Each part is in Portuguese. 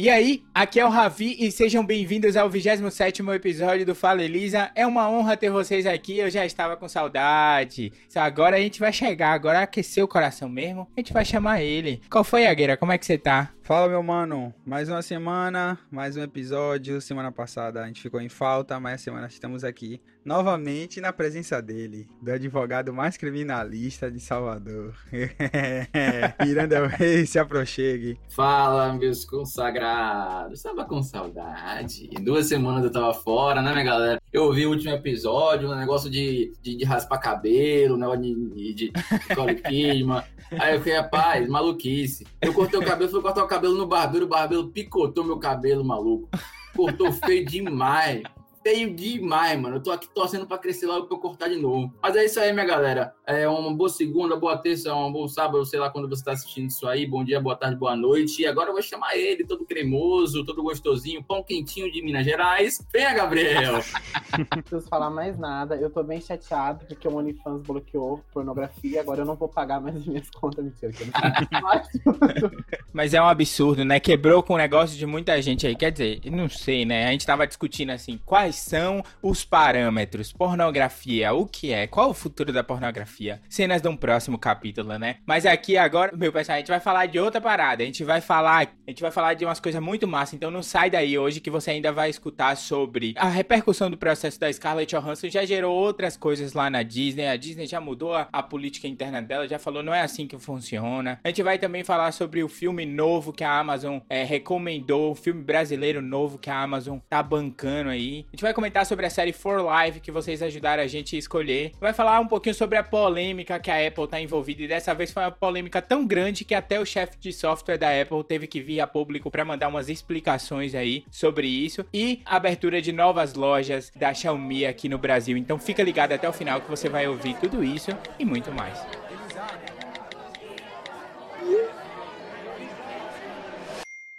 E aí, aqui é o Ravi e sejam bem-vindos ao 27º episódio do Fala Elisa. É uma honra ter vocês aqui, eu já estava com saudade. Agora a gente vai chegar, agora aqueceu o coração mesmo, a gente vai chamar ele. Qual foi, Agueira? Como é que você tá? Fala, meu mano. Mais uma semana, mais um episódio. Semana passada a gente ficou em falta, mas semana estamos aqui novamente na presença dele, do advogado mais criminalista de Salvador. Miranda Reis, se aproxegue. Fala, meus consagrados. Tava com saudade. Duas semanas eu tava fora, né, minha galera? Eu ouvi o último episódio, um negócio de, de, de raspar cabelo, um negócio de, de, de Kidman. Aí eu fiquei, rapaz, maluquice. Eu cortei o cabelo, fui cortar o cabelo no barbeiro, o barbeiro picotou meu cabelo, maluco. Cortou feio demais feio demais, mano. Eu tô aqui torcendo pra crescer logo pra eu cortar de novo. Mas é isso aí, minha galera. É uma boa segunda, boa terça, um bom sábado, sei lá quando você tá assistindo isso aí. Bom dia, boa tarde, boa noite. E agora eu vou chamar ele, todo cremoso, todo gostosinho, pão quentinho de Minas Gerais. Venha, Gabriel! Não preciso falar mais nada. Eu tô bem chateado porque o OnlyFans bloqueou pornografia. Agora eu não vou pagar mais as minhas contas. Mentira, que eu não Mas é um absurdo, né? Quebrou com o negócio de muita gente aí. Quer dizer, não sei, né? A gente tava discutindo assim, quais são os parâmetros? Pornografia, o que é? Qual o futuro da pornografia? Cenas de um próximo capítulo, né? Mas aqui agora, meu pessoal, a gente vai falar de outra parada. A gente vai falar, a gente vai falar de umas coisas muito massas. Então não sai daí hoje que você ainda vai escutar sobre a repercussão do processo da Scarlett Johansson. Já gerou outras coisas lá na Disney. A Disney já mudou a, a política interna dela, já falou não é assim que funciona. A gente vai também falar sobre o filme novo que a Amazon é, recomendou, o filme brasileiro novo que a Amazon tá bancando aí. A gente vai vai comentar sobre a série For Life que vocês ajudaram a gente a escolher. Vai falar um pouquinho sobre a polêmica que a Apple tá envolvida e dessa vez foi uma polêmica tão grande que até o chefe de software da Apple teve que vir a público para mandar umas explicações aí sobre isso e a abertura de novas lojas da Xiaomi aqui no Brasil. Então fica ligado até o final que você vai ouvir tudo isso e muito mais.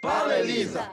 Fala, Elisa!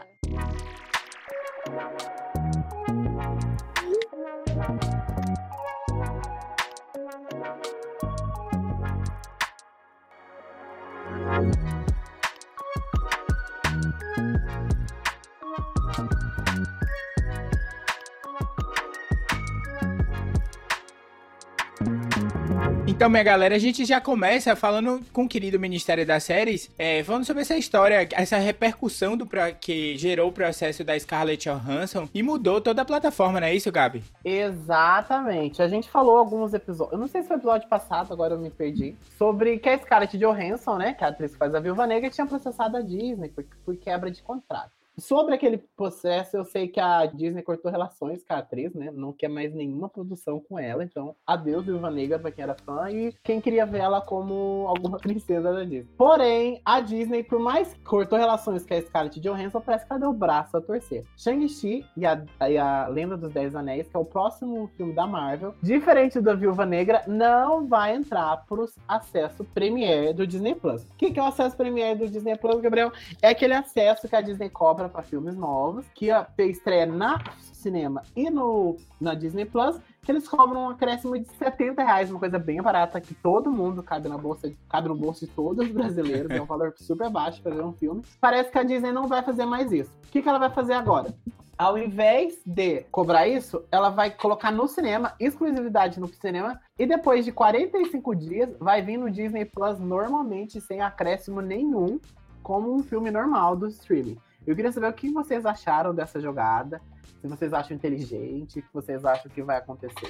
Então, minha galera, a gente já começa falando com o querido Ministério das Séries, é, falando sobre essa história, essa repercussão do que gerou o processo da Scarlett Johansson e mudou toda a plataforma, não é isso, Gabi? Exatamente. A gente falou alguns episódios, eu não sei se foi episódio passado, agora eu me perdi, sobre que a Scarlett Johansson, né, que é a atriz que faz a Viúva Negra, tinha processado a Disney por, por quebra de contrato. Sobre aquele processo, eu sei que a Disney cortou relações com a atriz, né? Não quer mais nenhuma produção com ela. Então, adeus, Viúva Negra, pra quem era fã. E quem queria ver ela como alguma princesa da Disney. Porém, a Disney, por mais que cortou relações com a Scarlett Johansson, parece que ela deu o braço a torcer. Shang-Chi e a, e a Lenda dos Dez Anéis, que é o próximo filme da Marvel, diferente da Viúva Negra, não vai entrar pro acesso Premiere do Disney Plus. O que, que é o acesso Premiere do Disney Plus, Gabriel? É aquele acesso que a Disney cobra para filmes novos, que ter estreia na cinema e no, na Disney Plus, que eles cobram um acréscimo de 70 reais, uma coisa bem barata, que todo mundo cabe na bolsa, cabe no bolso de todos os brasileiros, é um valor super baixo para ver um filme. Parece que a Disney não vai fazer mais isso. O que, que ela vai fazer agora? ao invés de cobrar isso, ela vai colocar no cinema, exclusividade no cinema, e depois de 45 dias vai vir no Disney Plus normalmente sem acréscimo nenhum, como um filme normal do streaming. Eu queria saber o que vocês acharam dessa jogada, se vocês acham inteligente, o que vocês acham que vai acontecer.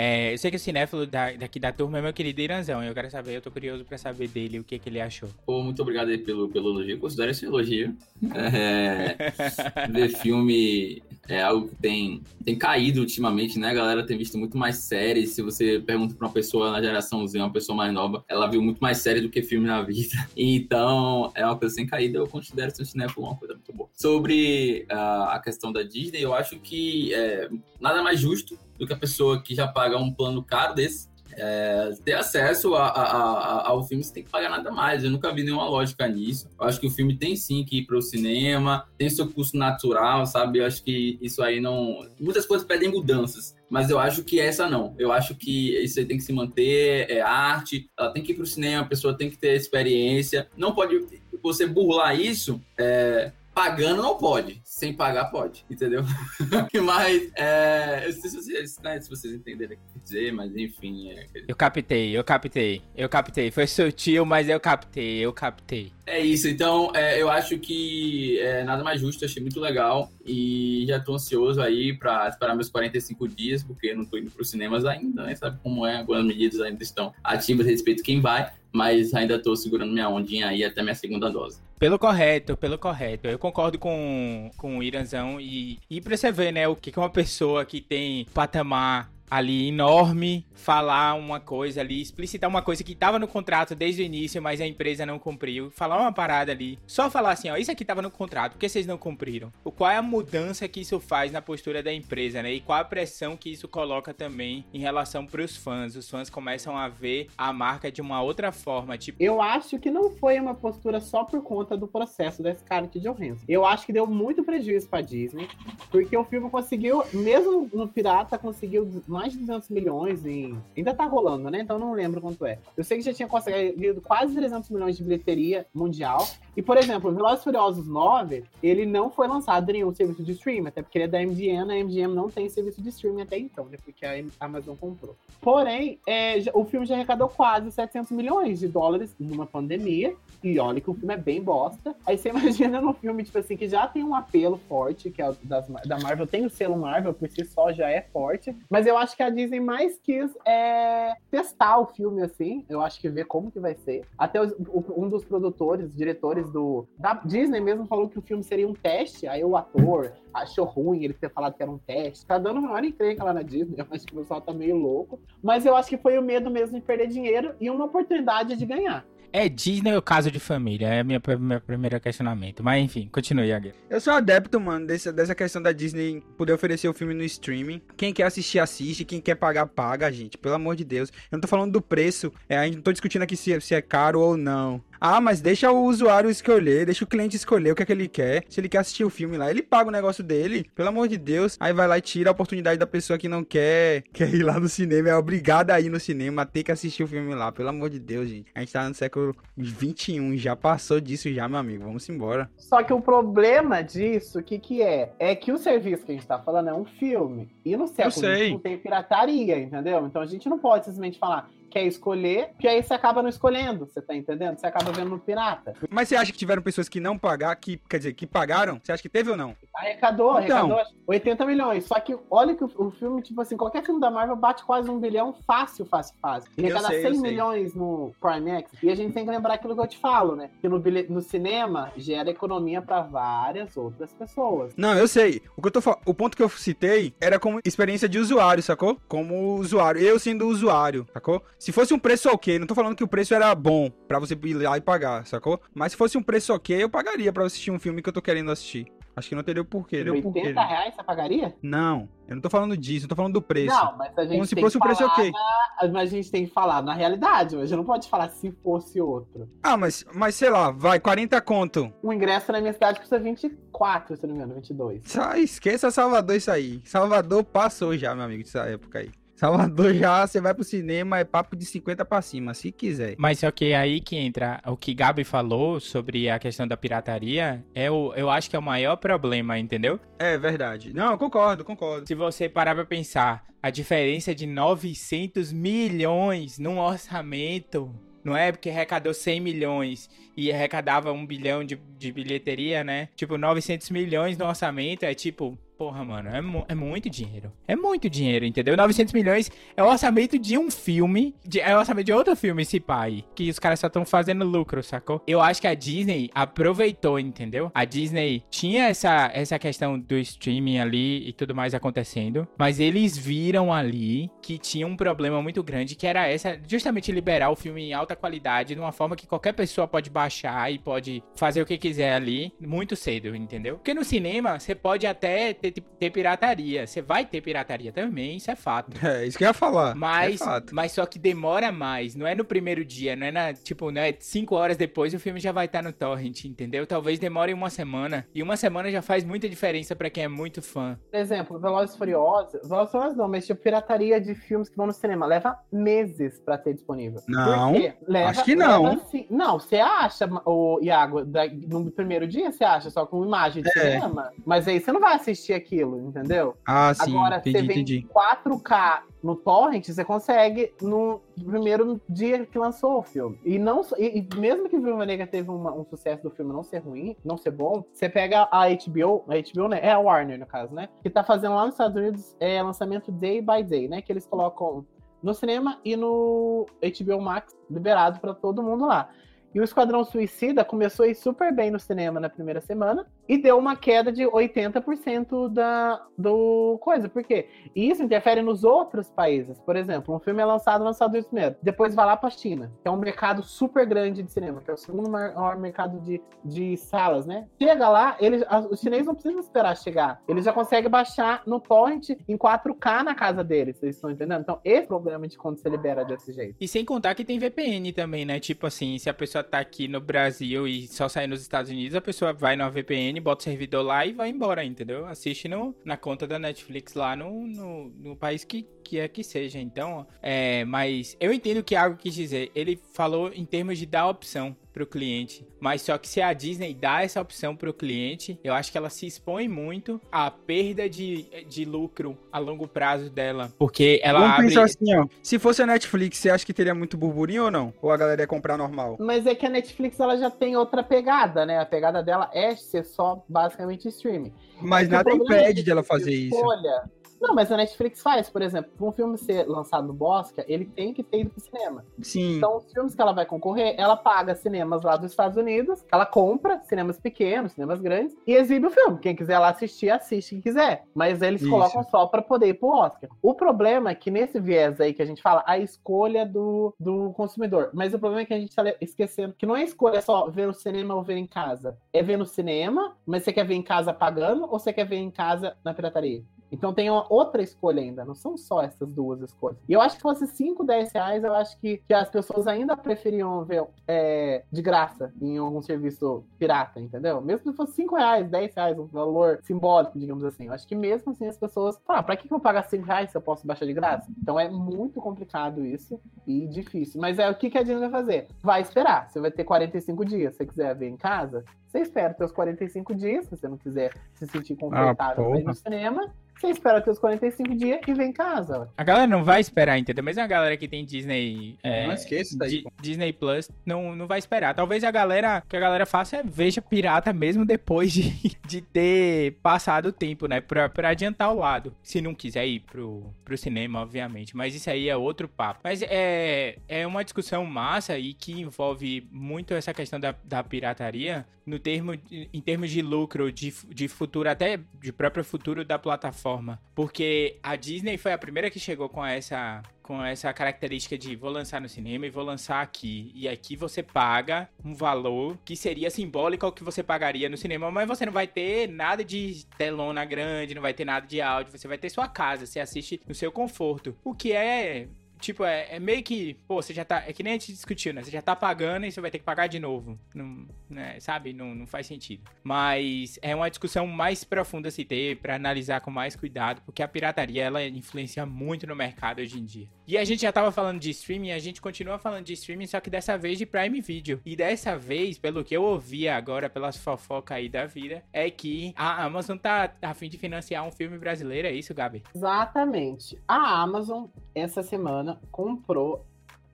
É, eu sei que o cinéfilo da, daqui da turma é meu querido Iranzão. Eu quero saber, eu tô curioso pra saber dele, o que, que ele achou. Pô, muito obrigado aí pelo, pelo elogio. Considero esse elogio. É, ver filme é algo que tem, tem caído ultimamente, né? A galera tem visto muito mais séries. Se você pergunta pra uma pessoa na geração Z, uma pessoa mais nova, ela viu muito mais séries do que filme na vida. Então, é uma coisa sem caída. Eu considero esse cinéfilo uma coisa muito boa. Sobre uh, a questão da Disney, eu acho que é, nada mais justo do que a pessoa que já paga um plano caro desse é, ter acesso a, a, a, ao filme, você tem que pagar nada mais. Eu nunca vi nenhuma lógica nisso. Eu acho que o filme tem sim que ir para o cinema, tem seu custo natural, sabe? Eu acho que isso aí não. Muitas coisas pedem mudanças. Mas eu acho que essa não. Eu acho que isso aí tem que se manter, é arte, ela tem que ir para o cinema, a pessoa tem que ter experiência. Não pode você burlar isso é, Pagando não pode, sem pagar pode, entendeu? mas, é, eu sei se vocês, né, se vocês entenderam o que dizer, mas enfim. É... Eu captei, eu captei, eu captei. Foi sutil, mas eu captei, eu captei. É isso, então é, eu acho que é nada mais justo, achei muito legal e já tô ansioso aí para esperar meus 45 dias, porque não tô indo para os cinemas ainda, né? Sabe como é, algumas medidas ainda estão ativas a respeito de quem vai, mas ainda tô segurando minha ondinha aí até minha segunda dose. Pelo correto, pelo correto. Eu concordo com, com o Iranzão e, e pra você ver, né, o que, que uma pessoa que tem patamar ali enorme falar uma coisa ali, explicitar uma coisa que estava no contrato desde o início, mas a empresa não cumpriu, falar uma parada ali, só falar assim, ó, isso aqui estava no contrato, por que vocês não cumpriram? O qual é a mudança que isso faz na postura da empresa, né? E qual a pressão que isso coloca também em relação para os fãs? Os fãs começam a ver a marca de uma outra forma, tipo. Eu acho que não foi uma postura só por conta do processo da Scarlett Johansson. Eu acho que deu muito prejuízo para Disney, porque o filme conseguiu, mesmo no Pirata, conseguiu mais de 200 milhões em. Ainda tá rolando, né? Então não lembro quanto é. Eu sei que já tinha conseguido quase 300 milhões de bilheteria mundial. E, por exemplo, Velozes Furiosos 9, ele não foi lançado em nenhum serviço de streaming, até porque ele é da MGM, a MGM não tem serviço de streaming até então, né? Porque a Amazon comprou. Porém, é, o filme já arrecadou quase 700 milhões de dólares numa pandemia. E olha que o filme é bem bosta. Aí você imagina no filme, tipo assim, que já tem um apelo forte, que é das, da Marvel, tem o selo Marvel, por si só já é forte. Mas eu acho que a Disney mais quis é, testar o filme, assim. Eu acho que ver como que vai ser. Até os, um dos produtores, diretores do da Disney mesmo falou que o filme seria um teste. Aí o ator achou ruim ele ter falado que era um teste. Tá dando uma maior encrenca lá na Disney. Eu acho que o pessoal tá meio louco. Mas eu acho que foi o medo mesmo de perder dinheiro e uma oportunidade de ganhar. É Disney ou caso de família? É meu, meu primeiro questionamento. Mas enfim, continue, Aguirre. Eu sou adepto, mano, dessa, dessa questão da Disney poder oferecer o filme no streaming. Quem quer assistir, assiste. Quem quer pagar, paga, gente. Pelo amor de Deus. Eu não tô falando do preço. É, a gente não tô discutindo aqui se, se é caro ou não. Ah, mas deixa o usuário escolher, deixa o cliente escolher o que é que ele quer. Se ele quer assistir o filme lá, ele paga o negócio dele, pelo amor de Deus. Aí vai lá e tira a oportunidade da pessoa que não quer, quer ir lá no cinema, é obrigada a ir no cinema, ter que assistir o filme lá, pelo amor de Deus, gente. A gente tá no século 21, já passou disso já, meu amigo. Vamos embora. Só que o problema disso, o que que é? É que o serviço que a gente tá falando é um filme. E no século 21 tem pirataria, entendeu? Então a gente não pode simplesmente falar, quer escolher, que aí você acaba não escolhendo, você tá entendendo? Você acaba vendo no pirata. Mas você acha que tiveram pessoas que não pagaram, que, quer dizer, que pagaram? Você acha que teve ou não? Arrecadou, então. arrecadou 80 milhões. Só que olha que o, o, filme, tipo assim, qualquer filme da Marvel bate quase um bilhão fácil, fácil, fácil. Arrecada 100 milhões no Prime X. E a gente tem que lembrar aquilo que eu te falo, né? Que no, no cinema gera economia para várias outras pessoas. Não, eu sei. O, que eu tô, o ponto que eu citei era como experiência de usuário, sacou? Como usuário. Eu sendo usuário, sacou? Se fosse um preço ok, não tô falando que o preço era bom para você ir lá e pagar, sacou? Mas se fosse um preço ok, eu pagaria para assistir um filme que eu tô querendo assistir. Acho que não teria o porquê. 80 porquê, né? reais você pagaria? Não, eu não tô falando disso, eu tô falando do preço. Não, mas a gente Como se tem fosse que um preço falar ok. na- Mas a gente tem que falar na realidade, hoje não pode falar se fosse outro. Ah, mas, mas sei lá, vai, 40 conto. O ingresso na minha cidade custa 24, se não me engano, 22. Sai, esqueça Salvador isso aí. Salvador passou já, meu amigo, dessa época aí. Salvador já, você vai pro cinema, é papo de 50 pra cima, se quiser. Mas só que aí que entra o que Gabi falou sobre a questão da pirataria, é o, eu acho que é o maior problema, entendeu? É verdade. Não, concordo, concordo. Se você parar pra pensar, a diferença de 900 milhões num orçamento, não é? Porque arrecadou 100 milhões e arrecadava 1 bilhão de, de bilheteria, né? Tipo, 900 milhões no orçamento é tipo, porra, mano, é, mu- é muito dinheiro. É muito dinheiro, entendeu? 900 milhões é o orçamento de um filme, de- é o orçamento de outro filme, esse pai, que os caras só estão fazendo lucro, sacou? Eu acho que a Disney aproveitou, entendeu? A Disney tinha essa, essa questão do streaming ali e tudo mais acontecendo, mas eles viram ali que tinha um problema muito grande, que era essa, justamente liberar o filme em alta qualidade, de uma forma que qualquer pessoa pode baixar e pode fazer o que quiser ali muito cedo, entendeu? Porque no cinema, você pode até ter ter, ter pirataria. Você vai ter pirataria também, isso é fato. É, isso que eu ia falar. Mas, é fato. mas só que demora mais. Não é no primeiro dia, não é na. Tipo, não é cinco horas depois o filme já vai estar no torrent, entendeu? Talvez demore uma semana. E uma semana já faz muita diferença pra quem é muito fã. Por exemplo, Velozes Furiosos. Velozes Furiosos não, mas tipo, pirataria de filmes que vão no cinema. Leva meses pra ter disponível. Não? Leva, acho que não. leva, sim. Não, você acha, o Iago, da- no primeiro dia você acha só com imagem de É. cinema. Mas aí você não vai assistir aquilo, entendeu? Ah, sim, Agora, entendi, você vem entendi. 4K no torrent, você consegue no primeiro dia que lançou o filme. E não e, e mesmo que o Viúva Negra teve uma- um sucesso do filme não ser ruim, não ser bom, você pega a HBO, a HBO né, é a Warner no caso, né, que tá fazendo lá nos Estados Unidos é lançamento day by day, né, que eles colocam no cinema e no HBO Max liberado pra todo mundo lá. E o Esquadrão Suicida começou a ir super bem no cinema na primeira semana e deu uma queda de 80% da, do coisa. Por quê? E isso interfere nos outros países. Por exemplo, um filme é lançado nos Estados Unidos primeiro, depois vai lá pra China, que é um mercado super grande de cinema, que é o segundo maior mercado de, de salas, né? Chega lá, eles, a- os chineses não precisam esperar chegar. Eles já conseguem baixar no torrent em 4K na casa deles, vocês estão entendendo? Então, esse é o problema de quando você libera desse jeito. E sem contar que tem VPN também, né? Tipo assim, se a pessoa tá aqui no Brasil e só sair nos Estados Unidos, a pessoa vai numa VPN, bota o servidor lá e vai embora, entendeu? Assiste no, na conta da Netflix lá no, no, no país que, que é que seja. Então, é, mas eu entendo o que Iago quis dizer. Ele falou em termos de dar opção pro cliente. Mas só que se a Disney dá essa opção pro cliente, eu acho que ela se expõe muito à perda de, de lucro a longo prazo dela. Porque ela Vamos abre. pensar assim, ó. Se fosse a Netflix, você acha que teria muito burburinho ou não? Ou a galera ia comprar normal? Mas é que a Netflix ela já tem outra pegada, né? A pegada dela é ser só basicamente streaming. Mas o nada é impede que de ela fazer isso. escolha- Não, mas a Netflix faz, por exemplo, para um filme ser lançado no Bosca, ele tem que ter ido pro cinema. Sim. Então, os filmes que ela vai concorrer, ela paga cinemas lá dos Estados Unidos, ela compra cinemas pequenos, cinemas grandes, e exibe o filme. Quem quiser lá assistir, assiste quem quiser. Mas eles Isso. colocam só para poder ir pro Oscar. O problema é que nesse viés aí que a gente fala, a escolha do, do consumidor. Mas o problema é que a gente tá esquecendo que não é escolha só ver no cinema ou ver em casa. É ver no cinema, mas você quer ver em casa pagando ou você quer ver em casa na pirataria? Então tem uma outra escolha ainda, não são só essas duas escolhas. E eu acho que fosse 5, 10 reais, eu acho que, que as pessoas ainda preferiam ver é, de graça em algum serviço pirata, entendeu? Mesmo se fosse 5 reais, 10 reais, um valor simbólico, digamos assim. Eu acho que mesmo assim as pessoas falam, ah, pra que eu vou pagar 5 reais se eu posso baixar de graça? Então é muito complicado isso e difícil. Mas é o que, que a Disney vai fazer? Vai esperar. Você vai ter 45 dias. Se você quiser ver em casa, você espera os 45 dias, se você não quiser se sentir confortável porra. pra ir no cinema. Você espera ter os 45 dias e vem em casa. A galera não vai esperar, entendeu? Mesmo a galera que tem Disney. é, Não esqueça daí. Disney Plus não, não vai esperar. Talvez a galera. O que a galera faça é veja pirata mesmo depois de, de ter passado o tempo, né? Pra, pra adiantar o lado. Se não quiser ir pro, pro cinema, obviamente. Mas isso aí é outro papo. Mas é, é uma discussão massa e que envolve muito essa questão da, da pirataria no termo, em termos de lucro, de, de futuro, até de próprio futuro da plataforma. Porque a Disney foi a primeira que chegou com essa, com essa característica de vou lançar no cinema e vou lançar aqui. E aqui você paga um valor que seria simbólico ao que você pagaria no cinema, mas você não vai ter nada de telona grande, não vai ter nada de áudio, você vai ter sua casa, você assiste no seu conforto. O que é Tipo, é, é meio que, pô, você já tá. É que nem a gente discutiu, né? Você já tá pagando e você vai ter que pagar de novo. Não, né, sabe? Não, não faz sentido. Mas é uma discussão mais profunda a se ter pra analisar com mais cuidado, porque a pirataria ela influencia muito no mercado hoje em dia. E a gente já tava falando de streaming, a gente continua falando de streaming, só que dessa vez de Prime Video. E dessa vez, pelo que eu ouvi agora pelas fofocas aí da vida, é que a Amazon tá a fim de financiar um filme brasileiro, é isso, Gabi? Exatamente. A Amazon, essa semana, comprou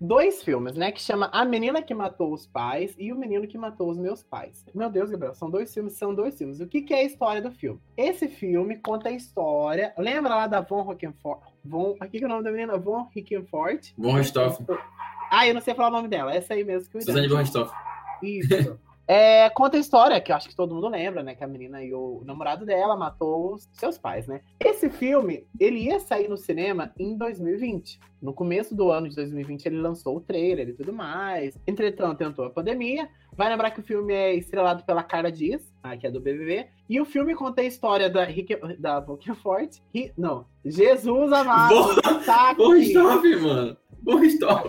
dois filmes, né? Que chama A Menina que Matou os Pais e O Menino que Matou os Meus Pais. Meu Deus, Gabriel, são dois filmes, são dois filmes. O que, que é a história do filme? Esse filme conta a história. Lembra lá da Von Rockenfort? Von. Aqui que é o nome da menina? Von Rickenfort. Von Richthofen. Ah, eu não sei falar o nome dela. Essa aí mesmo que eu Suzane von Richthofen. isso. É, conta a história, que eu acho que todo mundo lembra, né? Que a menina e o namorado dela matou os seus pais, né? Esse filme, ele ia sair no cinema em 2020. No começo do ano de 2020, ele lançou o trailer e tudo mais. Entretanto, tentou a pandemia. vai lembrar que o filme é estrelado pela Cara Dias, ah, que é do BBB. E o filme conta a história da Rick, da. Ri, não, Jesus amado. Tá Bom stop, mano. Stop.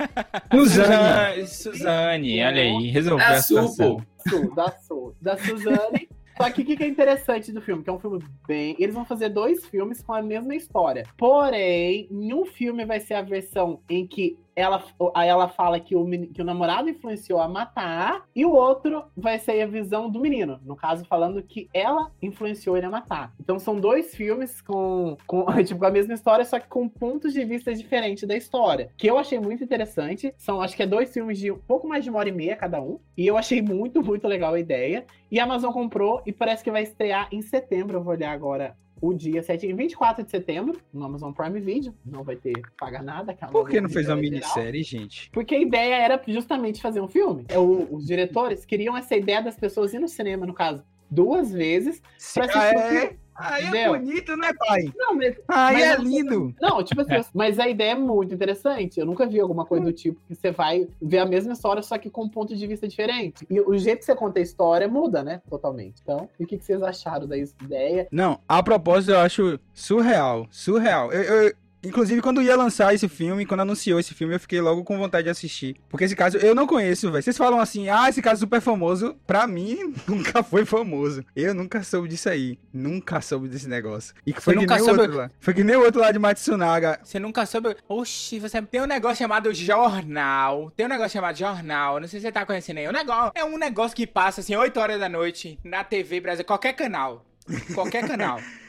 Suzane. Suzane, olha aí, resolveu é a situação. Su, da Su, da Suzane. Só que o que é interessante do filme? Que é um filme bem. Eles vão fazer dois filmes com a mesma história. Porém, um filme vai ser a versão em que ela, ela fala que o, que o namorado influenciou a matar, e o outro vai ser a visão do menino. No caso, falando que ela influenciou ele a matar. Então são dois filmes com, com, tipo, a mesma história, só que com pontos de vista diferentes da história. Que eu achei muito interessante. São, acho que é dois filmes de um pouco mais de uma hora e meia cada um. E eu achei muito, muito legal a ideia. E a Amazon comprou e parece que vai estrear em setembro. Eu vou olhar agora o dia 7 e 24 de setembro, no Amazon Prime Video. Não vai ter pagar nada. Por que não fez uma minissérie, gente? Porque a ideia era justamente fazer um filme. É, o, os diretores queriam essa ideia das pessoas ir no cinema, no caso, duas vezes, pra assistir ah, é? filme Aí é bonito, né, pai? Não, mas. Aí mas, é lindo. Não, tipo assim, mas a ideia é muito interessante. Eu nunca vi alguma coisa do tipo que você vai ver a mesma história, só que com um ponto de vista diferente. E o jeito que você conta a história muda, né? Totalmente. Então, o que, vocês acharam da ideia? Não, a propósito, eu acho surreal. Surreal. eu, eu Inclusive, quando ia lançar esse filme, quando anunciou esse filme, eu fiquei logo com vontade de assistir. Porque esse caso eu não conheço, velho. Vocês falam assim, ah, esse caso é super famoso. Pra mim, nunca foi famoso. Eu nunca soube disso aí. Nunca soube desse negócio. E que foi que nem soube... o outro lá. Foi que nem o outro lá de Matsunaga. Você nunca soube. Oxi, você tem um negócio chamado jornal. Tem um negócio chamado jornal. Não sei se você tá conhecendo aí. O negócio é um negócio que passa assim, 8 horas da noite, na TV Brasil, qualquer canal. Qualquer canal.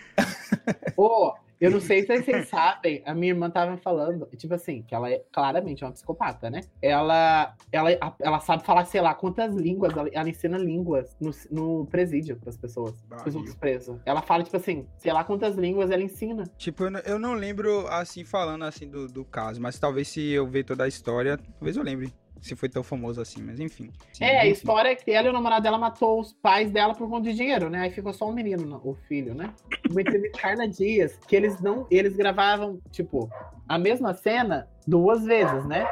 Ô, oh, eu não sei se vocês sabem, a minha irmã tava falando, tipo assim, que ela é claramente uma psicopata, né? Ela, ela, ela sabe falar, sei lá, quantas línguas, ela, ela ensina línguas no, no presídio pras pessoas, pros outros presos. Ela fala, tipo assim, sei lá quantas línguas ela ensina. Tipo, eu não, eu não lembro, assim, falando assim do, do caso, mas talvez se eu ver toda a história, talvez eu lembre se foi tão famoso assim, mas enfim. Sim, é, enfim. a história é que ela e o namorado dela matou os pais dela por conta de dinheiro, né? Aí ficou só um menino, o filho, né? Uma entrevista Carla Dias, que eles não, eles gravavam, tipo, a mesma cena duas vezes, né?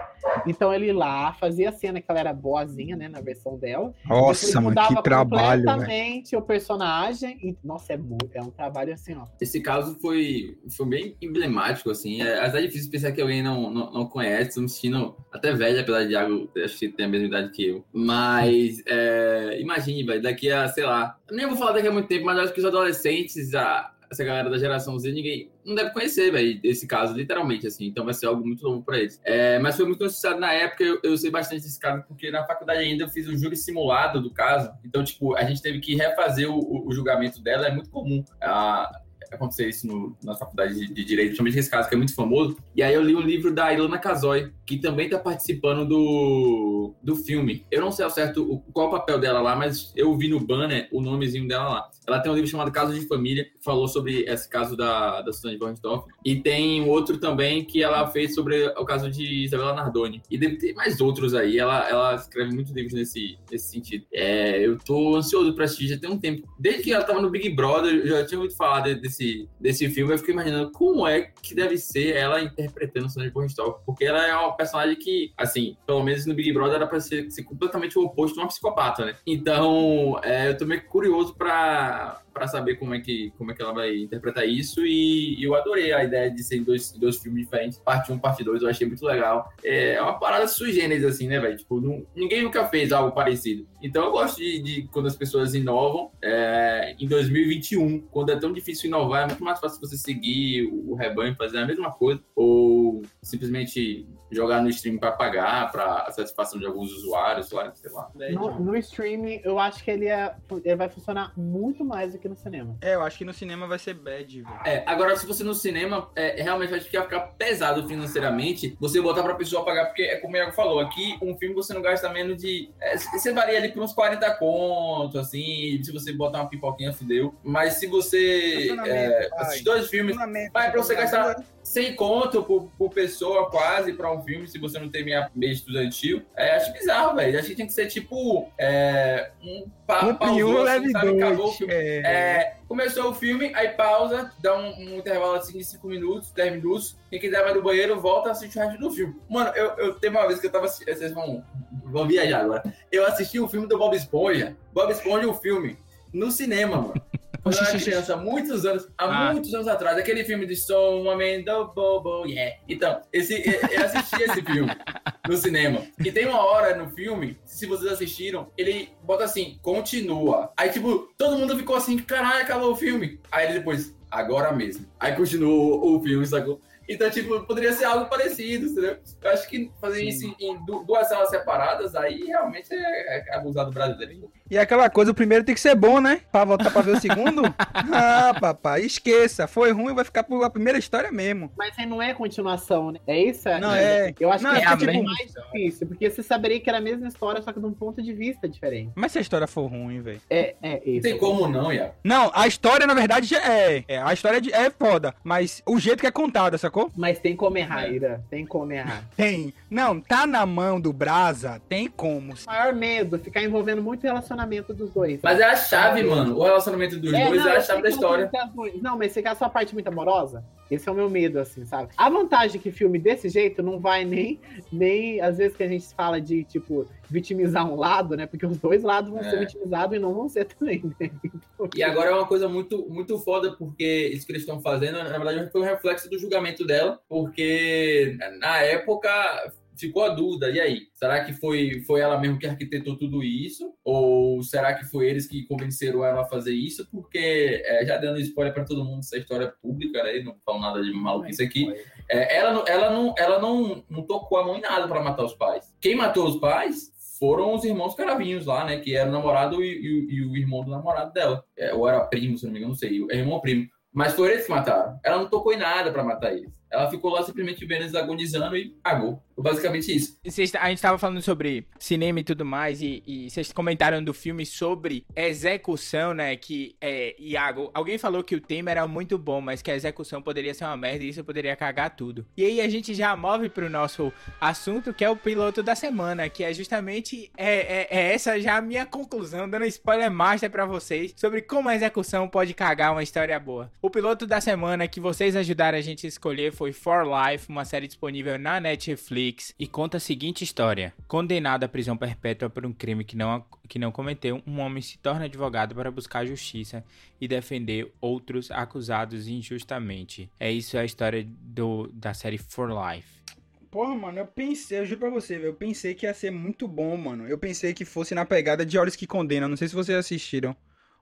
Então ele lá fazia a cena que ela era boazinha, né, na versão dela. Nossa, mano, que trabalho, completamente o personagem e nossa, é muito, é um trabalho assim, ó. Esse caso foi foi bem emblemático assim. É até difícil pensar que alguém não, não, não conhece, me sentindo até velho, apesar de Thiago acho que tem a mesma idade que eu. Mas é, imagine, velho, daqui a, sei lá, nem vou falar daqui a muito tempo, mas acho que os adolescentes já essa galera da geração Z, ninguém não deve conhecer, velho, esse caso, literalmente, assim. Então vai ser algo muito novo para eles. É, mas foi muito necessário na época, eu, eu, sei bastante desse caso, porque na faculdade ainda eu fiz o júri simulado do caso. Então, tipo, a gente teve que refazer o, o, o julgamento dela, é muito comum. A, acontecer isso no, na faculdade de, de Direito, principalmente esse caso que é muito famoso. E aí eu li o livro da Ilana Casoy, que também está participando do, do filme. Eu não sei ao certo o, qual o papel dela lá, mas eu vi no banner o nomezinho dela lá. Ela tem um livro chamado Caso de Família, que falou sobre esse caso da, da Suzane Bornsdorf. E tem outro também que ela fez sobre o caso de Isabela Nardoni. E deve ter mais outros aí. Ela, ela escreve muitos livros nesse, nesse sentido. É, eu tô ansioso para assistir já tem um tempo. Desde que ela tava no Big Brother, eu já tinha ouvido falar desse, desse filme. Eu fiquei imaginando como é que deve ser ela interpretando Suzane Bornsdorf. Porque ela é uma personagem que, assim, pelo menos no Big Brother, era pra ser, ser completamente o oposto de uma psicopata, né? Então, é, eu tô meio curioso pra para saber como é, que, como é que ela vai interpretar isso. E, eu adorei a ideia de ser dois, dois filmes diferentes, parte 1 parte 2, eu achei muito legal. É uma parada sui generis, assim, né, velho? Tipo, não, ninguém nunca fez algo parecido. Então eu gosto de, de quando as pessoas inovam. É, em 2021, quando é tão difícil inovar, é muito mais fácil você seguir o rebanho, fazer a mesma coisa, ou simplesmente jogar no stream para pagar, para satisfação de alguns usuários, sei lá. No, no streaming, eu acho que ele, é, ele vai funcionar muito mais do que no cinema. É, eu acho que no cinema vai ser bad, velho. É, agora se você no cinema, é, realmente vai ficar, ficar pesado financeiramente, você botar pra pessoa pagar, porque é como o Iago falou, aqui um filme você não gasta menos de... É, você varia ali por uns 40 contos, assim, se você botar uma pipoquinha, fudeu. Mas se você é, assistir dois filmes, vai pra você gastar 100 conto por, por pessoa quase pra um filme, se você não tem meia, meio estudantil. É, acho bizarro, velho. Acho que tem que ser tipo é, um pa, pausou, assim, sabe? Acabou o filme. É... É, começou o filme, aí pausa, dá um, um, intervalo assim de 5 minutos, 10 minutos. Quem quiser vai no banheiro, volta e assiste o resto do filme. Mano, eu, eu teve uma vez que eu tava assistindo. Vocês vão vou viajar agora. Eu assisti o filme do Bob Esponja. Bob Esponja, o filme, no cinema, mano. Quando eu era criança, há muitos anos, há Ah. muitos anos atrás, aquele filme de Sou um Homem do Bobo, yeah. Então, esse, eu assisti esse filme no cinema. E tem uma hora no filme, se vocês assistiram, ele bota assim, continua. Aí, tipo, todo mundo ficou assim, caralho, acabou o filme. Aí ele depois, agora mesmo. Aí continuou o filme, sacou? Então, tipo, poderia ser algo parecido, entendeu? Eu acho que fazer Sim. isso em du- duas salas separadas, aí realmente é, é abusar do brasileiro. E aquela coisa, o primeiro tem que ser bom, né? Pra voltar pra ver o segundo. ah, papai, esqueça. Foi ruim, vai ficar pela primeira história mesmo. Mas aí não é continuação, né? É isso? Não, é. Eu acho Não, que é é, tipo, mais difícil, porque você saberia que era a mesma história, só que de um ponto de vista diferente. Mas se a história for ruim, velho. É, é Não isso. tem como não, Iago. Não, a história, na verdade, já é. é, a história de- é foda. Mas o jeito que é contada, sacou? Mas tem como errar, Ira. Tem como errar. Tem. Não, tá na mão do Brasa, tem como. O maior medo, ficar envolvendo muito o relacionamento dos dois. Mas é a chave, mano. O relacionamento dos dois não, é a eu chave da que história. as- Não, mas você quer a sua parte muito amorosa? Esse é o meu medo, assim, sabe? A vantagem é que filme desse jeito não vai nem, nem às vezes que a gente fala de, tipo, vitimizar um lado, né? Porque os dois lados vão É. ser vitimizados e não vão ser também, né? E agora é uma coisa muito, muito foda, porque isso que eles estão fazendo, na verdade, foi um reflexo do julgamento dela, porque na época ficou a dúvida, e aí? Será que foi, foi ela mesmo que arquitetou tudo isso? Ou será que foi eles que convenceram ela a fazer isso? Porque, é, já dando spoiler para todo mundo, essa história é pública, né? Não falo nada de maluquice aqui. É, ela não, ela, não, ela não, não tocou a mão em nada para matar os pais. Quem matou os pais foram os irmãos Caravinhos lá, né? Que era o namorado e, e- e o irmão do namorado dela. É, ou era primo, se não me engano, não sei. É irmão ou primo. Mas foram eles que mataram. Ela não tocou em nada para matar eles. Ela ficou lá simplesmente vendo eles agonizando e pagou. Basicamente isso. Vocês- a gente tava falando sobre cinema e tudo mais, e, vocês comentaram do filme sobre execução, né? Que, é, Iago, alguém falou que o tema era muito bom, mas que a execução poderia ser uma merda e isso poderia cagar tudo. E aí a gente já move pro nosso assunto, que é o piloto da semana, que é justamente é, é- é essa já a minha conclusão, dando spoiler master pra vocês sobre como a execução pode cagar uma história boa. O piloto da semana que vocês ajudaram a gente a escolher foi For Life, uma série disponível na Netflix e conta a seguinte história: condenado à prisão perpétua por um crime que não, que não cometeu, um homem se torna advogado para buscar justiça e defender outros acusados injustamente. É isso a história do, da série For Life. Porra, mano, eu pensei, eu juro pra você. Eu pensei que ia ser muito bom, mano. Eu pensei que fosse na pegada de Olhos que Condenam. Não sei se vocês assistiram.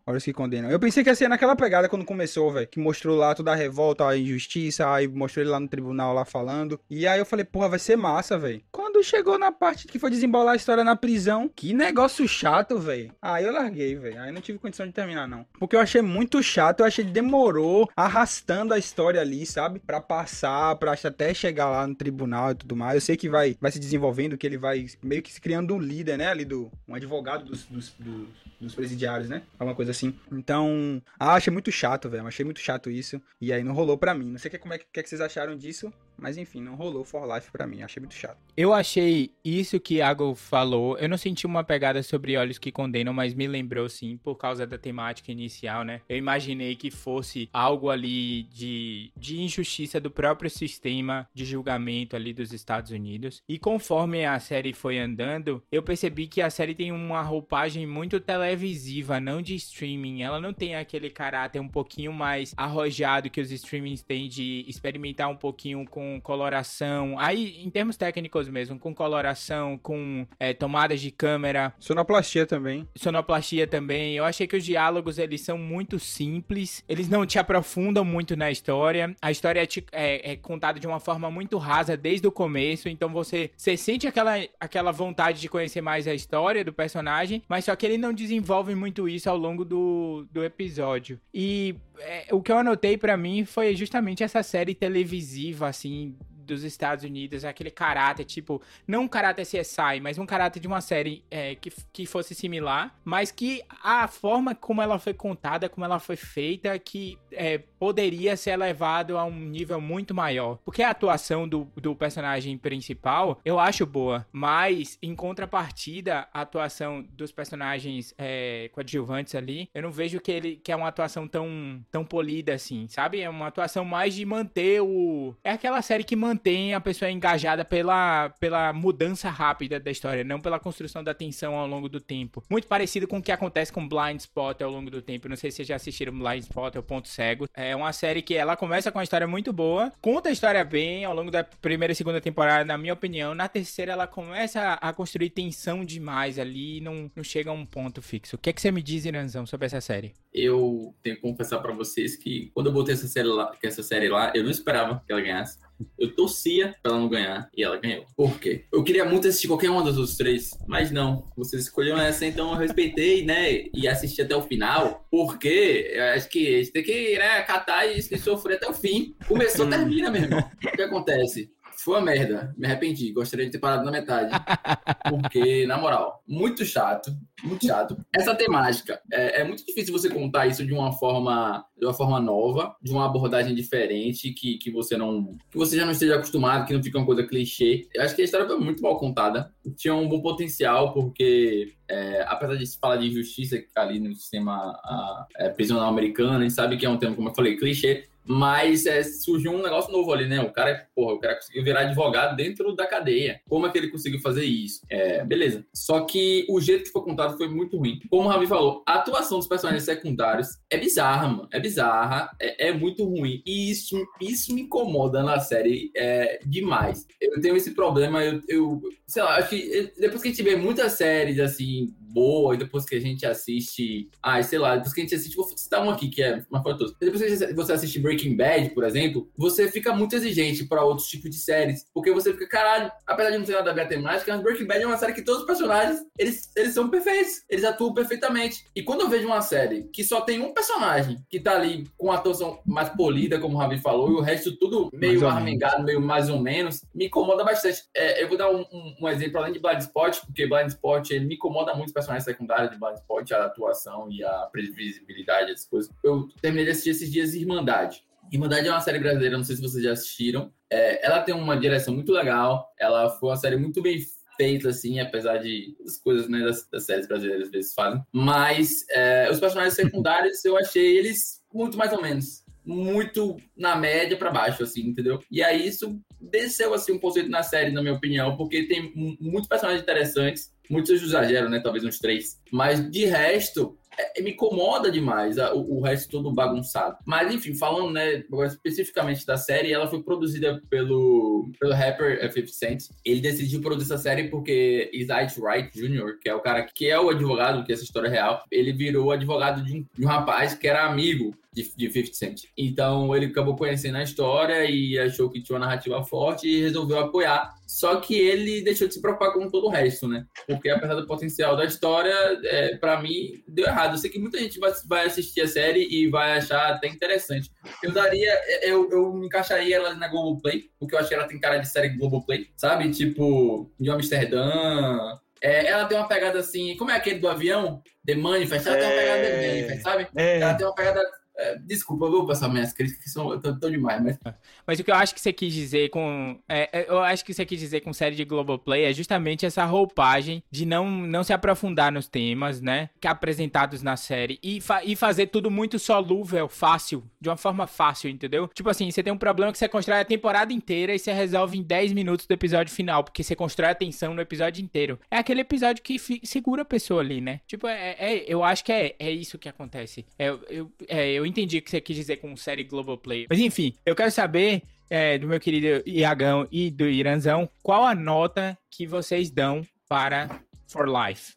Olhos que Condenam. Eu pensei que ia ser naquela pegada quando começou, velho. Que mostrou lá toda a revolta, a injustiça. Aí mostrou ele lá no tribunal lá falando. E aí eu falei, porra, vai ser massa, velho. Quando chegou na parte que foi desembolar a história na prisão, que negócio chato, velho. Aí eu larguei, velho. Aí não tive condição de terminar, não. Porque eu achei muito chato. Eu achei que demorou arrastando a história ali, sabe? Pra passar, pra até chegar lá no tribunal e tudo mais. Eu sei que vai, vai se desenvolvendo, que ele vai meio que se criando um líder, né? Ali do. Um advogado dos, dos, dos, dos presidiários, né? Alguma coisa assim. Então. Ah, achei muito chato, velho. Achei muito chato isso. E aí não rolou pra mim. Não sei que, como é que, que, é que vocês acharam disso. Mas enfim, não rolou For Life pra mim. Achei muito chato. Eu achei isso que Iago falou. Eu não senti uma pegada sobre olhos que condenam, mas me lembrou sim, por causa da temática inicial, né? Eu imaginei que fosse algo ali de, de injustiça do próprio sistema de julgamento ali dos Estados Unidos. E conforme a série foi andando, eu percebi que a série tem uma roupagem muito televisiva, não de streaming. Ela não tem aquele caráter um pouquinho mais arrojado que os streamings têm de experimentar um pouquinho com coloração. Aí, em termos técnicos mesmo, com coloração, com é, tomadas de câmera, Sonoplastia também. sonoplastia também. Eu achei que os diálogos eles são muito simples, eles não te aprofundam muito na história. A história é, te- é- é contada de uma forma muito rasa desde o começo, então você, você sente aquela, aquela vontade de conhecer mais a história do personagem, mas só que ele não desenvolve muito isso ao longo do, do episódio. E é, o que eu anotei pra mim foi justamente essa série televisiva, assim. Dos Estados Unidos, aquele caráter, tipo, não um caráter CSI, mas um caráter de uma série é, que, que fosse similar, mas que a forma como ela foi contada, como ela foi feita, que é, poderia ser elevado a um nível muito maior. Porque a atuação do, do personagem principal eu acho boa, mas em contrapartida, a atuação dos personagens é, coadjuvantes ali, eu não vejo que ele que é uma atuação tão, tão polida assim, sabe? É uma atuação mais de manter o. É aquela série que mantém mantém a pessoa engajada pela, pela mudança rápida da história, não pela construção da tensão ao longo do tempo. Muito parecido com o que acontece com Blind Spot ao longo do tempo. Não sei se vocês já assistiram Blind Spot ou Ponto Cego. É uma série que ela começa com uma história muito boa, conta a história bem ao longo da primeira e segunda temporada, na minha opinião. Na terceira, ela começa a construir tensão demais ali e não, não chega a um ponto fixo. O que é que você me diz, Iranzão, sobre essa série? Eu tenho que confessar para vocês que quando eu botei essa série lá, essa série lá, eu não esperava que ela ganhasse. Eu torcia pra ela não ganhar e ela ganhou. Por quê? Eu queria muito assistir qualquer uma das outras três, mas não. Vocês escolheram essa, então eu respeitei, né? E assisti até o final, porque acho que a gente tem que né, catar e, e sofrer até o fim. Começou, termina, meu irmão. O que acontece? Foi uma merda. Me arrependi. Gostaria de ter parado na metade. Porque, na moral, muito chato. Muito chato. Essa temática, é, é, muito difícil você contar isso de uma forma de uma forma nova, de uma abordagem diferente, que, que você não. que você já não esteja acostumado, que não fica uma coisa clichê. Eu acho que a história foi muito mal contada. Tinha um bom potencial, porque é, apesar de se falar de injustiça ali no sistema a, é, prisional americano, a gente sabe que é um tema, como eu falei, clichê mas é, surgiu um negócio novo ali, né? O cara, porra, o cara conseguiu virar advogado dentro da cadeia. Como é que ele conseguiu fazer isso? É, beleza. Só que o jeito que foi contado foi muito ruim. Como o Ravi falou, a atuação dos personagens secundários é bizarra, mano. É bizarra, é, é muito ruim. E isso, isso me incomoda na série é, demais. Eu tenho esse problema, eu, eu sei lá, acho que depois que a gente vê muitas séries assim boa, e depois que a gente assiste. Ah, sei lá, depois que a gente assiste. Vou citar um aqui que é uma foto. Depois que você assiste Breaking Bad, por exemplo, você fica muito exigente para outros tipos de séries. Porque você fica, caralho, apesar de não ter nada a ver a temática, mas Breaking Bad é uma série que todos os personagens eles, eles são perfeitos. Eles atuam perfeitamente. E quando eu vejo uma série que só tem um personagem que tá ali com a atuação mais polida, como o Ravi falou, e o resto tudo meio armengado, meio mais ou menos, me incomoda bastante. É, eu vou dar um, um, um, exemplo além de Blind Spot, porque Blind Spot ele me incomoda muito personagens secundários de Blind Spot, a atuação e a previsibilidade, essas coisas. Eu terminei de assistir esses dias Irmandade. Irmandade é uma série brasileira, não sei se vocês já assistiram. É, ela tem uma direção muito legal, ela foi uma série muito bem feita, assim, apesar de as coisas né, das, das séries brasileiras às vezes fazem. Mas é, os personagens secundários eu achei eles muito mais ou menos muito na média para baixo, assim, entendeu? E aí isso desceu, assim, um conceito na série, na minha opinião, porque tem muitos personagens interessantes, muitos exageram, né? Talvez uns três. Mas de resto, é, me incomoda demais a, o, o, resto todo bagunçado. Mas, enfim, falando, né, especificamente da série, ela foi produzida pelo, pelo rapper 50 Cent. Ele decidiu produzir essa série porque Isaiah Wright Jr., que é o cara que é o advogado, que é essa história é real, ele virou advogado de um, de um rapaz que era amigo de, de 50 Cent. Então ele acabou conhecendo a história e achou que tinha uma narrativa forte e resolveu apoiar. Só que ele deixou de se preocupar com todo o resto, né? Porque apesar do potencial da história, é, para mim deu errado. Eu sei que muita gente vai, vai assistir a série e vai achar até interessante. Eu daria, eu, eu encaixaria ela na Globoplay, porque eu acho que ela tem cara de série Globoplay, sabe? Tipo, de Amsterdã, é, ela tem uma pegada assim, como é aquele do avião? The Manifest, ela é... tem uma pegada The Manifest, sabe? É... Ela tem uma pegada é, desculpa, eu vou passar minhas críticas que são tão, tão demais, mas. Mas o que eu acho que você quis dizer com. É, é, eu acho que você quis dizer com série de Globoplay é justamente essa roupagem de não, não se aprofundar nos temas, né? Que apresentados na série e, fa e fazer tudo muito solúvel, fácil, de uma forma fácil, entendeu? Tipo assim, você tem um problema que você constrói a temporada inteira e você resolve em 10 minutos do episódio final, porque você constrói a tensão no episódio inteiro. É aquele episódio que segura a pessoa ali, né? Tipo, é, é eu acho que é, é isso que acontece. É, eu, é, eu entendi o que você quis dizer com série Globoplay. Mas enfim, eu quero saber é, do meu querido Iagão e do Iranzão, qual a nota que vocês dão para For Life?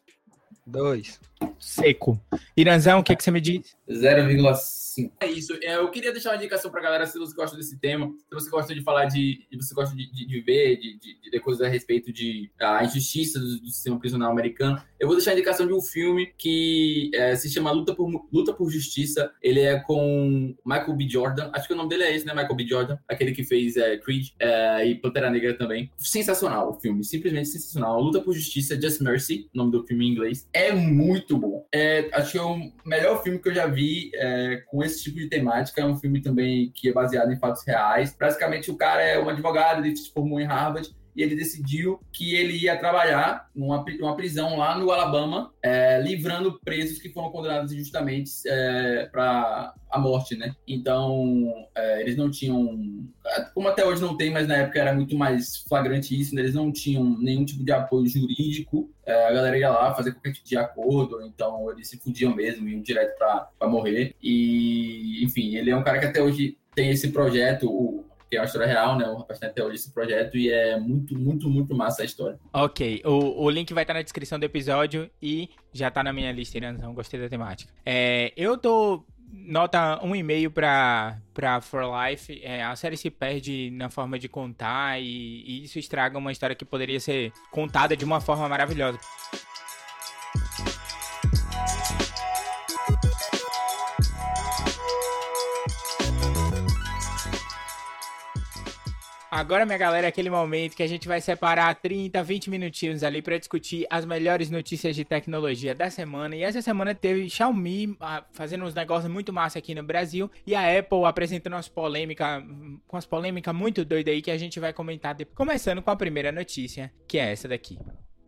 Dois. Seco. Iranzão, o que, que você me diz? 0,5. É isso. É, eu queria deixar uma indicação para galera se você gosta desse tema, se você gosta de falar de. se você gosta de, de, de ver, de, de, de, coisas a respeito de a injustiça do, do, sistema prisional americano. Eu vou deixar a indicação de um filme que é, se chama Luta por, Luta por Justiça. Ele é com Michael B. Jordan. Acho que o nome dele é esse, né? Michael B. Jordan. Aquele que fez é, Creed é, e Pantera Negra também. Sensacional o filme. Simplesmente sensacional. Luta por Justiça, Just Mercy, nome do filme em inglês. É muito bom. É, acho que é o melhor filme que eu já vi é, com esse tipo de temática. É um filme também que é baseado em fatos reais. Basicamente, o cara é um advogado, ele se formou em Harvard e ele decidiu que ele ia trabalhar numa, numa prisão lá no Alabama, é, livrando presos que foram condenados injustamente é, para a morte, né? Então, é, eles não tinham. Como até hoje não tem, mas na época era muito mais flagrante isso, né? eles não tinham nenhum tipo de apoio jurídico. É, a galera ia lá fazer qualquer tipo de acordo, então eles se fudiam mesmo, iam direto pra morrer. E, enfim, ele é um cara que até hoje tem esse projeto, o, que é uma história real, né? O rapaz tem até hoje esse projeto e é muito, muito, muito massa a história. Ok, o, o link vai estar na descrição do episódio e já tá na minha lista, Iranzão, gostei da temática. É, eu dou nota um e-mail pra, pra For Life. É, a série se perde na forma de contar e, e isso estraga uma história que poderia ser contada de uma forma maravilhosa. Agora, minha galera, é aquele momento que a gente vai separar 30, 20 minutinhos ali para discutir as melhores notícias de tecnologia da semana. E essa semana teve Xiaomi ah, fazendo uns negócios muito massa aqui no Brasil e a Apple apresentando umas polêmicas, com as polêmicas muito doidas aí que a gente vai comentar depois. Começando com a primeira notícia, que é essa daqui.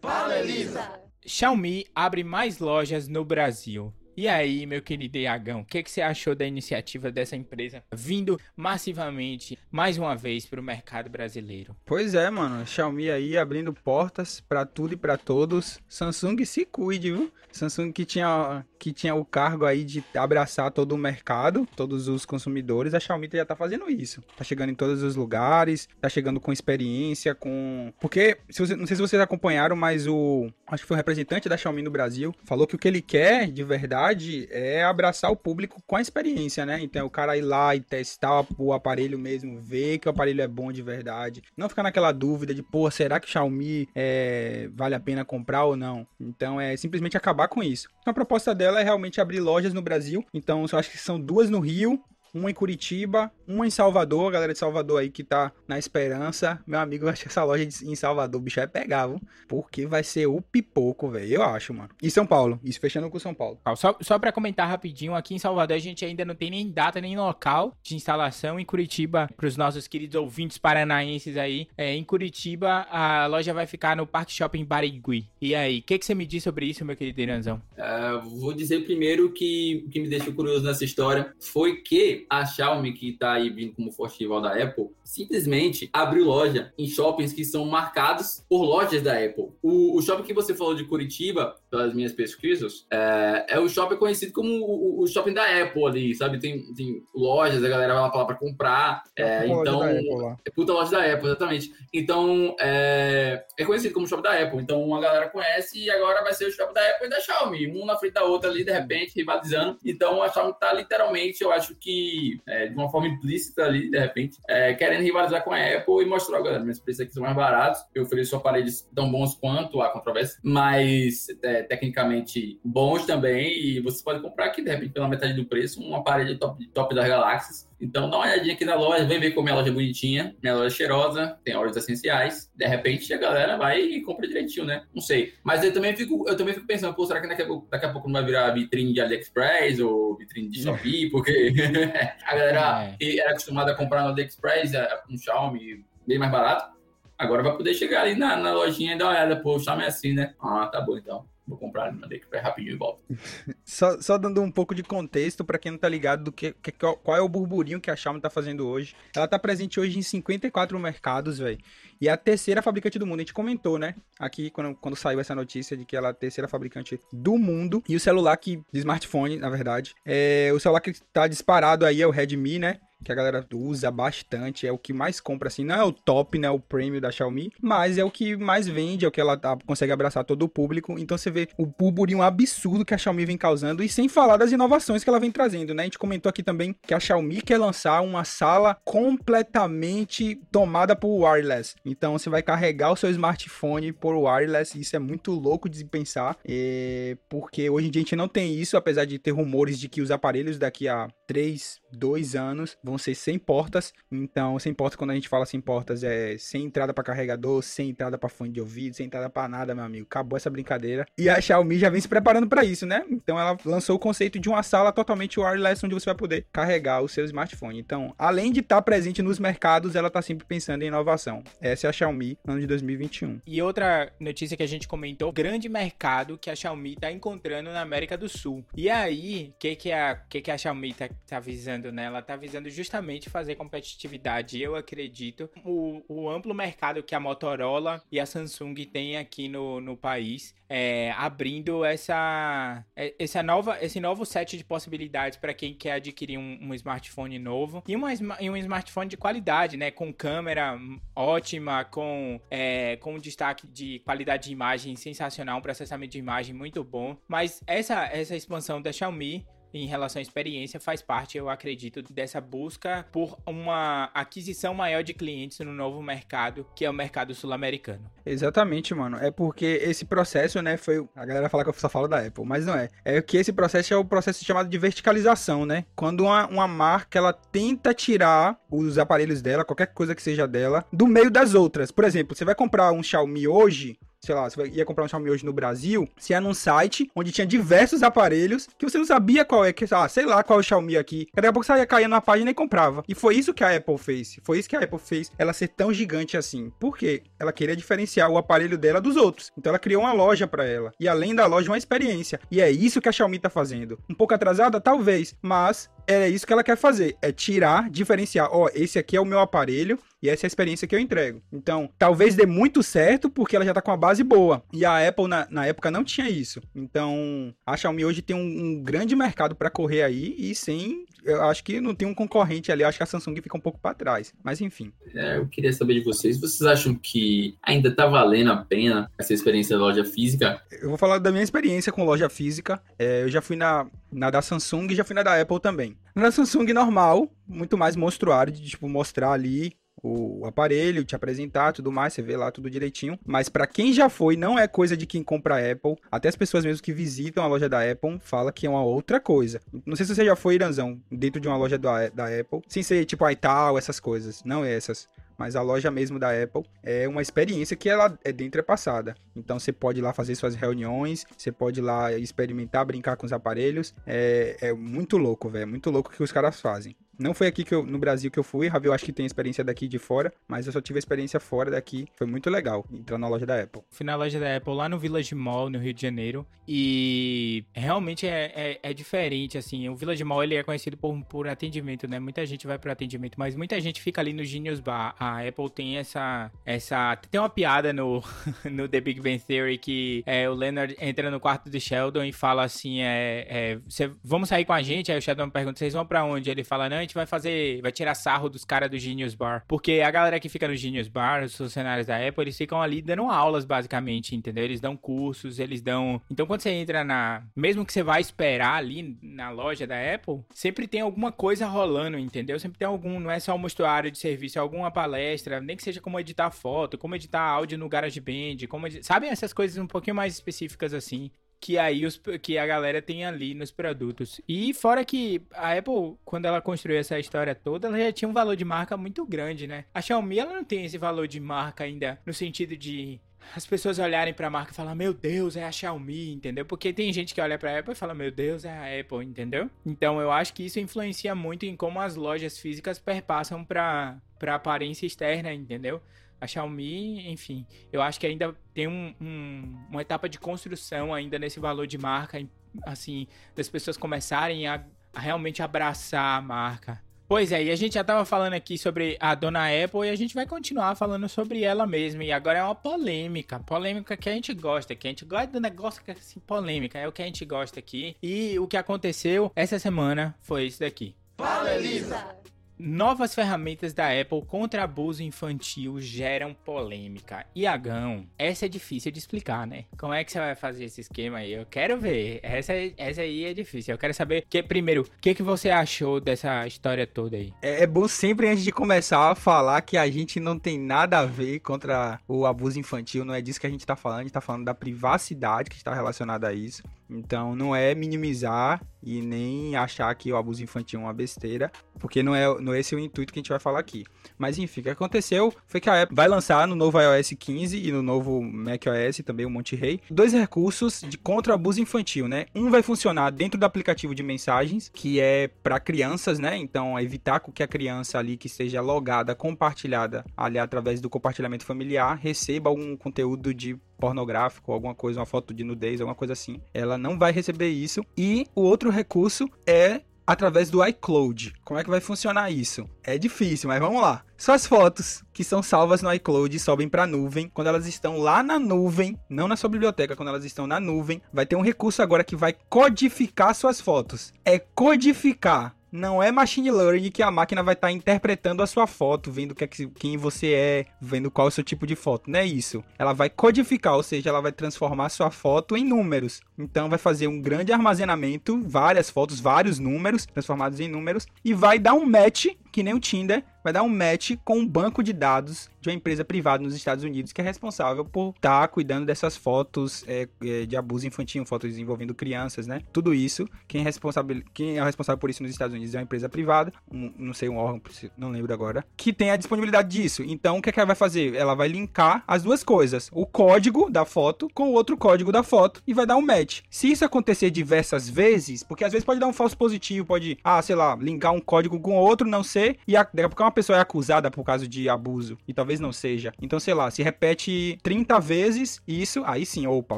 Fala, Elisa! Xiaomi abre mais lojas no Brasil. E aí, meu querido Iagão, o que, que, você achou da iniciativa dessa empresa vindo massivamente, mais uma vez, para o mercado brasileiro? Pois é, mano. Xiaomi aí abrindo portas para tudo e para todos. Samsung se cuide, viu? Samsung que tinha, que tinha o cargo aí de abraçar todo o mercado, todos os consumidores. A Xiaomi já tá fazendo isso. Tá chegando em todos os lugares, tá chegando com experiência, com... Porque, se você, não sei se vocês acompanharam, mas o... Acho que foi o representante da Xiaomi no Brasil, falou que o que ele quer, de verdade, verdade, é abraçar o público com a experiência, né? Então, o cara ir lá e testar o aparelho mesmo, ver que o aparelho é bom de verdade. Não ficar naquela dúvida de, pô, será que Xiaomi é, vale a pena comprar ou não? Então, é simplesmente acabar com isso. Então, a proposta dela é realmente abrir lojas no Brasil. Então, eu acho que são duas no Rio, uma em Curitiba, uma em Salvador, a galera de Salvador aí que tá na esperança. Meu amigo, acho que essa loja em Salvador, o bicho vai pegar, viu? Porque vai ser o pipoco, velho. Eu acho, mano. E São Paulo, isso fechando com São Paulo. Só, só pra comentar rapidinho, aqui em Salvador a gente ainda não tem nem data, nem local de instalação. Em Curitiba, pros nossos queridos ouvintes paranaenses aí, é, em Curitiba a loja vai ficar no Parque Shopping Barigui. E aí, o que, que você me diz sobre isso, meu querido Iranzão? Uh, vou dizer primeiro que o que me deixou curioso nessa história foi que a Xiaomi, que está aí vindo como forte rival da Apple, simplesmente abriu loja em shoppings que são marcados por lojas da Apple. O, o shopping que você falou de Curitiba, pelas minhas pesquisas, é, é o shopping conhecido como o, o, shopping da Apple ali, sabe? Tem, tem lojas, a galera vai lá para comprar. É, então, é puta loja da Apple, exatamente. Então, é, é conhecido como shopping da Apple. Então, a galera conhece e agora vai ser o shopping da Apple e da Xiaomi. Um na frente da outra ali, de repente, rivalizando. Então, a Xiaomi tá literalmente, eu acho que é, de uma forma implícita ali, de repente, é, querendo rivalizar com a Apple e mostrar, galera, meus preços aqui são mais baratos, eu ofereço aparelhos tão bons quanto a controvérsia, mas é, tecnicamente bons também, e você pode comprar aqui, de repente, pela metade do preço, um aparelho top, top das galáxias, então dá uma olhadinha aqui na loja, vem ver como é a loja é bonitinha, minha loja é cheirosa, tem óleos essenciais. De repente a galera vai e compra direitinho, né? Não sei. Mas eu também fico, eu também fico pensando, pô, será que daqui a, pouco, daqui a pouco não vai virar vitrine de AliExpress ou vitrine de Shopee? Porque a galera é. que era acostumada a comprar no AliExpress é, um Xiaomi bem mais barato, agora vai poder chegar ali na, na lojinha e dar uma olhada, pô, o Xiaomi é assim, né? Ah, tá bom então. Vou comprar no AliExpress rapidinho e volto. só, só dando um pouco de contexto para quem não tá ligado do que, que, qual é o burburinho que a Xiaomi tá fazendo hoje. Ela tá presente hoje em 54 mercados, velho. E a terceira fabricante do mundo. A gente comentou, né? Aqui quando, quando saiu essa notícia de que ela é a terceira fabricante do mundo. E o celular que. de smartphone, na verdade. É, o celular que tá disparado aí é o Redmi, né? que a galera usa bastante, é o que mais compra, assim, não é o top, né, o premium da Xiaomi, mas é o que mais vende, é o que ela tá, consegue abraçar todo o público, então você vê o burburinho absurdo que a Xiaomi vem causando, e sem falar das inovações que ela vem trazendo, né, a gente comentou aqui também que a Xiaomi quer lançar uma sala completamente tomada por wireless, então você vai carregar o seu smartphone por wireless, isso é muito louco de pensar, é... porque hoje em dia a gente não tem isso, apesar de ter rumores de que os aparelhos daqui a 3, 2 anos vão vão ser sem portas. Então, sem portas, quando a gente fala sem portas, é sem entrada para carregador, sem entrada para fone de ouvido, sem entrada para nada, meu amigo. Acabou essa brincadeira. E a Xiaomi já vem se preparando para isso, né? Então, ela lançou o conceito de uma sala totalmente wireless, onde você vai poder carregar o seu smartphone. Então, além de estar tá presente nos mercados, ela está sempre pensando em inovação. Essa é a Xiaomi, ano de 2021. E outra notícia que a gente comentou, grande mercado que a Xiaomi está encontrando na América do Sul. E aí, o que que a, que que a Xiaomi está tá visando, né? Ela está visando justamente fazer competitividade, eu acredito, o, o amplo mercado que a Motorola e a Samsung têm aqui no, no país, é, abrindo essa, é, essa nova, esse novo set de possibilidades para quem quer adquirir um, um, smartphone novo e, uma, e um smartphone de qualidade, né? Com câmera ótima, com, é, com destaque de qualidade de imagem sensacional, um processamento de imagem muito bom. Mas essa, essa expansão da Xiaomi em relação à experiência faz parte, eu acredito, dessa busca por uma aquisição maior de clientes no novo mercado, que é o mercado sul-americano. Exatamente, mano. É porque esse processo, né, foi. A galera fala que eu só falo da Apple, mas não é. É que esse processo é o processo chamado de verticalização, né? Quando uma, uma marca ela tenta tirar os aparelhos dela, qualquer coisa que seja dela, do meio das outras. Por exemplo, você vai comprar um Xiaomi hoje, sei lá, você ia comprar um Xiaomi hoje no Brasil, você ia num site onde tinha diversos aparelhos que você não sabia qual é, que, ah, sei lá qual é o Xiaomi aqui. Daqui a pouco você ia cair na página e comprava. E foi isso que a Apple fez. Foi isso que a Apple fez ela ser tão gigante assim. Por quê? Ela queria diferenciar o aparelho dela dos outros. Então ela criou uma loja para ela. E além da loja, uma experiência. E é isso que a Xiaomi tá fazendo. Um pouco atrasada, talvez, mas é isso que ela quer fazer, é tirar, diferenciar, ó, esse aqui é o meu aparelho e essa é a experiência que eu entrego. Então, talvez dê muito certo porque ela já tá com uma base boa. E a Apple na, na época não tinha isso. Então, a Xiaomi hoje tem um, um grande mercado para correr aí e sem, eu acho que não tem um concorrente ali, acho que a Samsung fica um pouco para trás. Mas enfim. É, eu queria saber de vocês, vocês acham que ainda tá valendo a pena essa experiência da loja física? Eu vou falar da minha experiência com loja física. É, eu já fui na, na da Samsung e já fui na da Apple também. Na Samsung normal, muito mais monstruário, de tipo, mostrar ali o aparelho, te apresentar, tudo mais, você vê lá tudo direitinho. Mas para quem já foi, não é coisa de quem compra Apple. Até as pessoas mesmo que visitam a loja da Apple fala que é uma outra coisa. Não sei se você já foi, Iranzão, dentro de uma loja da, da Apple, sem ser tipo iTal, essas coisas, não essas mas a loja mesmo da Apple é uma experiência que ela é dentro é passada. Então você pode ir lá fazer suas reuniões, você pode ir lá experimentar, brincar com os aparelhos. É, é muito louco, velho. Muito louco que os caras fazem. Não foi aqui que eu, no Brasil que eu fui, Ravi, eu acho que tem experiência daqui de fora, mas eu só tive experiência fora daqui. Foi muito legal entrar na loja da Apple. Fui na loja da Apple lá no Village Mall, no Rio de Janeiro, e realmente é, é, é diferente, assim. O Village Mall, ele é conhecido por, por atendimento, né? Muita gente vai por atendimento, mas muita gente fica ali no Genius Bar. A Apple tem essa... essa tem uma piada no, no The Big Bang Theory que é, o Leonard entra no quarto de Sheldon e fala assim, é, é cê, vamos sair com a gente? Aí o Sheldon pergunta, vocês vão para onde? Ele fala, não, a gente vai fazer, vai tirar sarro dos caras do Genius Bar. Porque a galera que fica no Genius Bar, os funcionários da Apple, eles ficam ali dando aulas, basicamente, entendeu? Eles dão cursos, eles dão... Então, quando você entra na... Mesmo que você vai esperar ali na loja da Apple, sempre tem alguma coisa rolando, entendeu? Sempre tem algum... Não é só um mostruário de serviço, é alguma palestra, nem que seja como editar foto, como editar áudio no GarageBand, como... Sabe essas coisas um pouquinho mais específicas assim que aí os, que a galera tem ali nos produtos. E fora que a Apple, quando ela construiu essa história toda, ela já tinha um valor de marca muito grande, né? A Xiaomi, ela não tem esse valor de marca ainda no sentido de as pessoas olharem para a marca e falar, meu Deus, é a Xiaomi, entendeu? Porque tem gente que olha para a Apple e fala, meu Deus, é a Apple, entendeu? Então eu acho que isso influencia muito em como as lojas físicas perpassam para para aparência externa, entendeu? A Xiaomi, enfim, eu acho que ainda tem um, um, uma etapa de construção ainda nesse valor de marca, assim, das pessoas começarem a, a realmente abraçar a marca. Pois é, e a gente já tava falando aqui sobre a dona Apple e a gente vai continuar falando sobre ela mesma. E agora é uma polêmica, polêmica que a gente gosta, que a gente gosta do negócio que é assim, polêmica, é o que a gente gosta aqui. E o que aconteceu essa semana foi isso daqui. Fala, Elisa! Novas ferramentas da Apple contra abuso infantil geram polêmica. Iagão, essa é difícil de explicar, né? Como é que você vai fazer esse esquema aí? Eu quero ver. Essa, essa aí é difícil. Eu quero saber, que, primeiro, o que, que você achou dessa história toda aí? É, é bom sempre, antes de começar, a falar que a gente não tem nada a ver contra o abuso infantil. Não é disso que a gente tá falando. A gente tá falando da privacidade que está relacionada a isso. Então não é minimizar e nem achar que o abuso infantil é uma besteira, porque não é, não é esse o intuito que a gente vai falar aqui. Mas enfim, o que aconteceu foi que a Apple vai lançar no novo iOS 15 e no novo macOS também o Monte Rei dois recursos de contra abuso infantil, né? Um vai funcionar dentro do aplicativo de mensagens, que é para crianças, né? Então evitar que a criança ali que esteja logada, compartilhada ali através do compartilhamento familiar, receba algum conteúdo de pornográfico, alguma coisa, uma foto de nudez, alguma coisa assim. Ela não vai receber isso. E o outro recurso é através do iCloud. Como é que vai funcionar isso? É difícil, mas vamos lá. Suas fotos que são salvas no iCloud sobem para a nuvem. Quando elas estão lá na nuvem, não na sua biblioteca, quando elas estão na nuvem, vai ter um recurso agora que vai codificar suas fotos. É codificar não é machine learning que a máquina vai estar tá interpretando a sua foto, vendo que, é quem você é, vendo qual é o seu tipo de foto. Não é isso. Ela vai codificar, ou seja, ela vai transformar a sua foto em números. Então vai fazer um grande armazenamento, várias fotos, vários números transformados em números e vai dar um match que nem o Tinder, vai dar um match com um banco de dados de uma empresa privada nos Estados Unidos que é responsável por estar tá cuidando dessas fotos é, é, de abuso infantil, fotos envolvendo crianças, né? Tudo isso, quem é, responsável, quem é responsável por isso nos Estados Unidos é uma empresa privada, um, não sei, um órgão, não lembro agora, que tem a disponibilidade disso. Então, o que, é que ela vai fazer? Ela vai linkar as duas coisas, o código da foto com o outro código da foto e vai dar um match. Se isso acontecer diversas vezes, porque às vezes pode dar um falso positivo, pode, ah, sei lá, linkar um código com outro, não ser e daqui a pouco uma pessoa é acusada por causa de abuso e talvez não seja. Então, sei lá, se repete 30 vezes isso, aí sim, opa,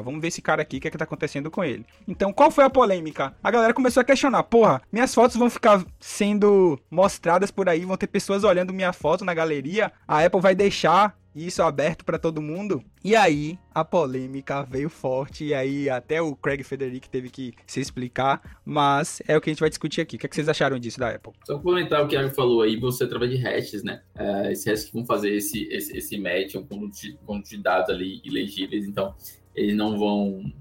vamos ver esse cara aqui, o que é que tá acontecendo com ele. Então, qual foi a polêmica? A galera começou a questionar, porra, minhas fotos vão ficar sendo mostradas por aí, vão ter pessoas olhando minha foto na galeria, a Apple vai deixar isso aberto para todo mundo. E aí a polêmica veio forte e aí até o Craig Federico teve que se explicar, mas é o que a gente vai discutir aqui. O que, é que vocês acharam disso da Apple? Só complementar o que a falou aí, você através de hashes, né? É, esses hashes que vão fazer esse, esse, esse match, um conjunto de, conjunto de dados ali ilegíveis, então eles não vão,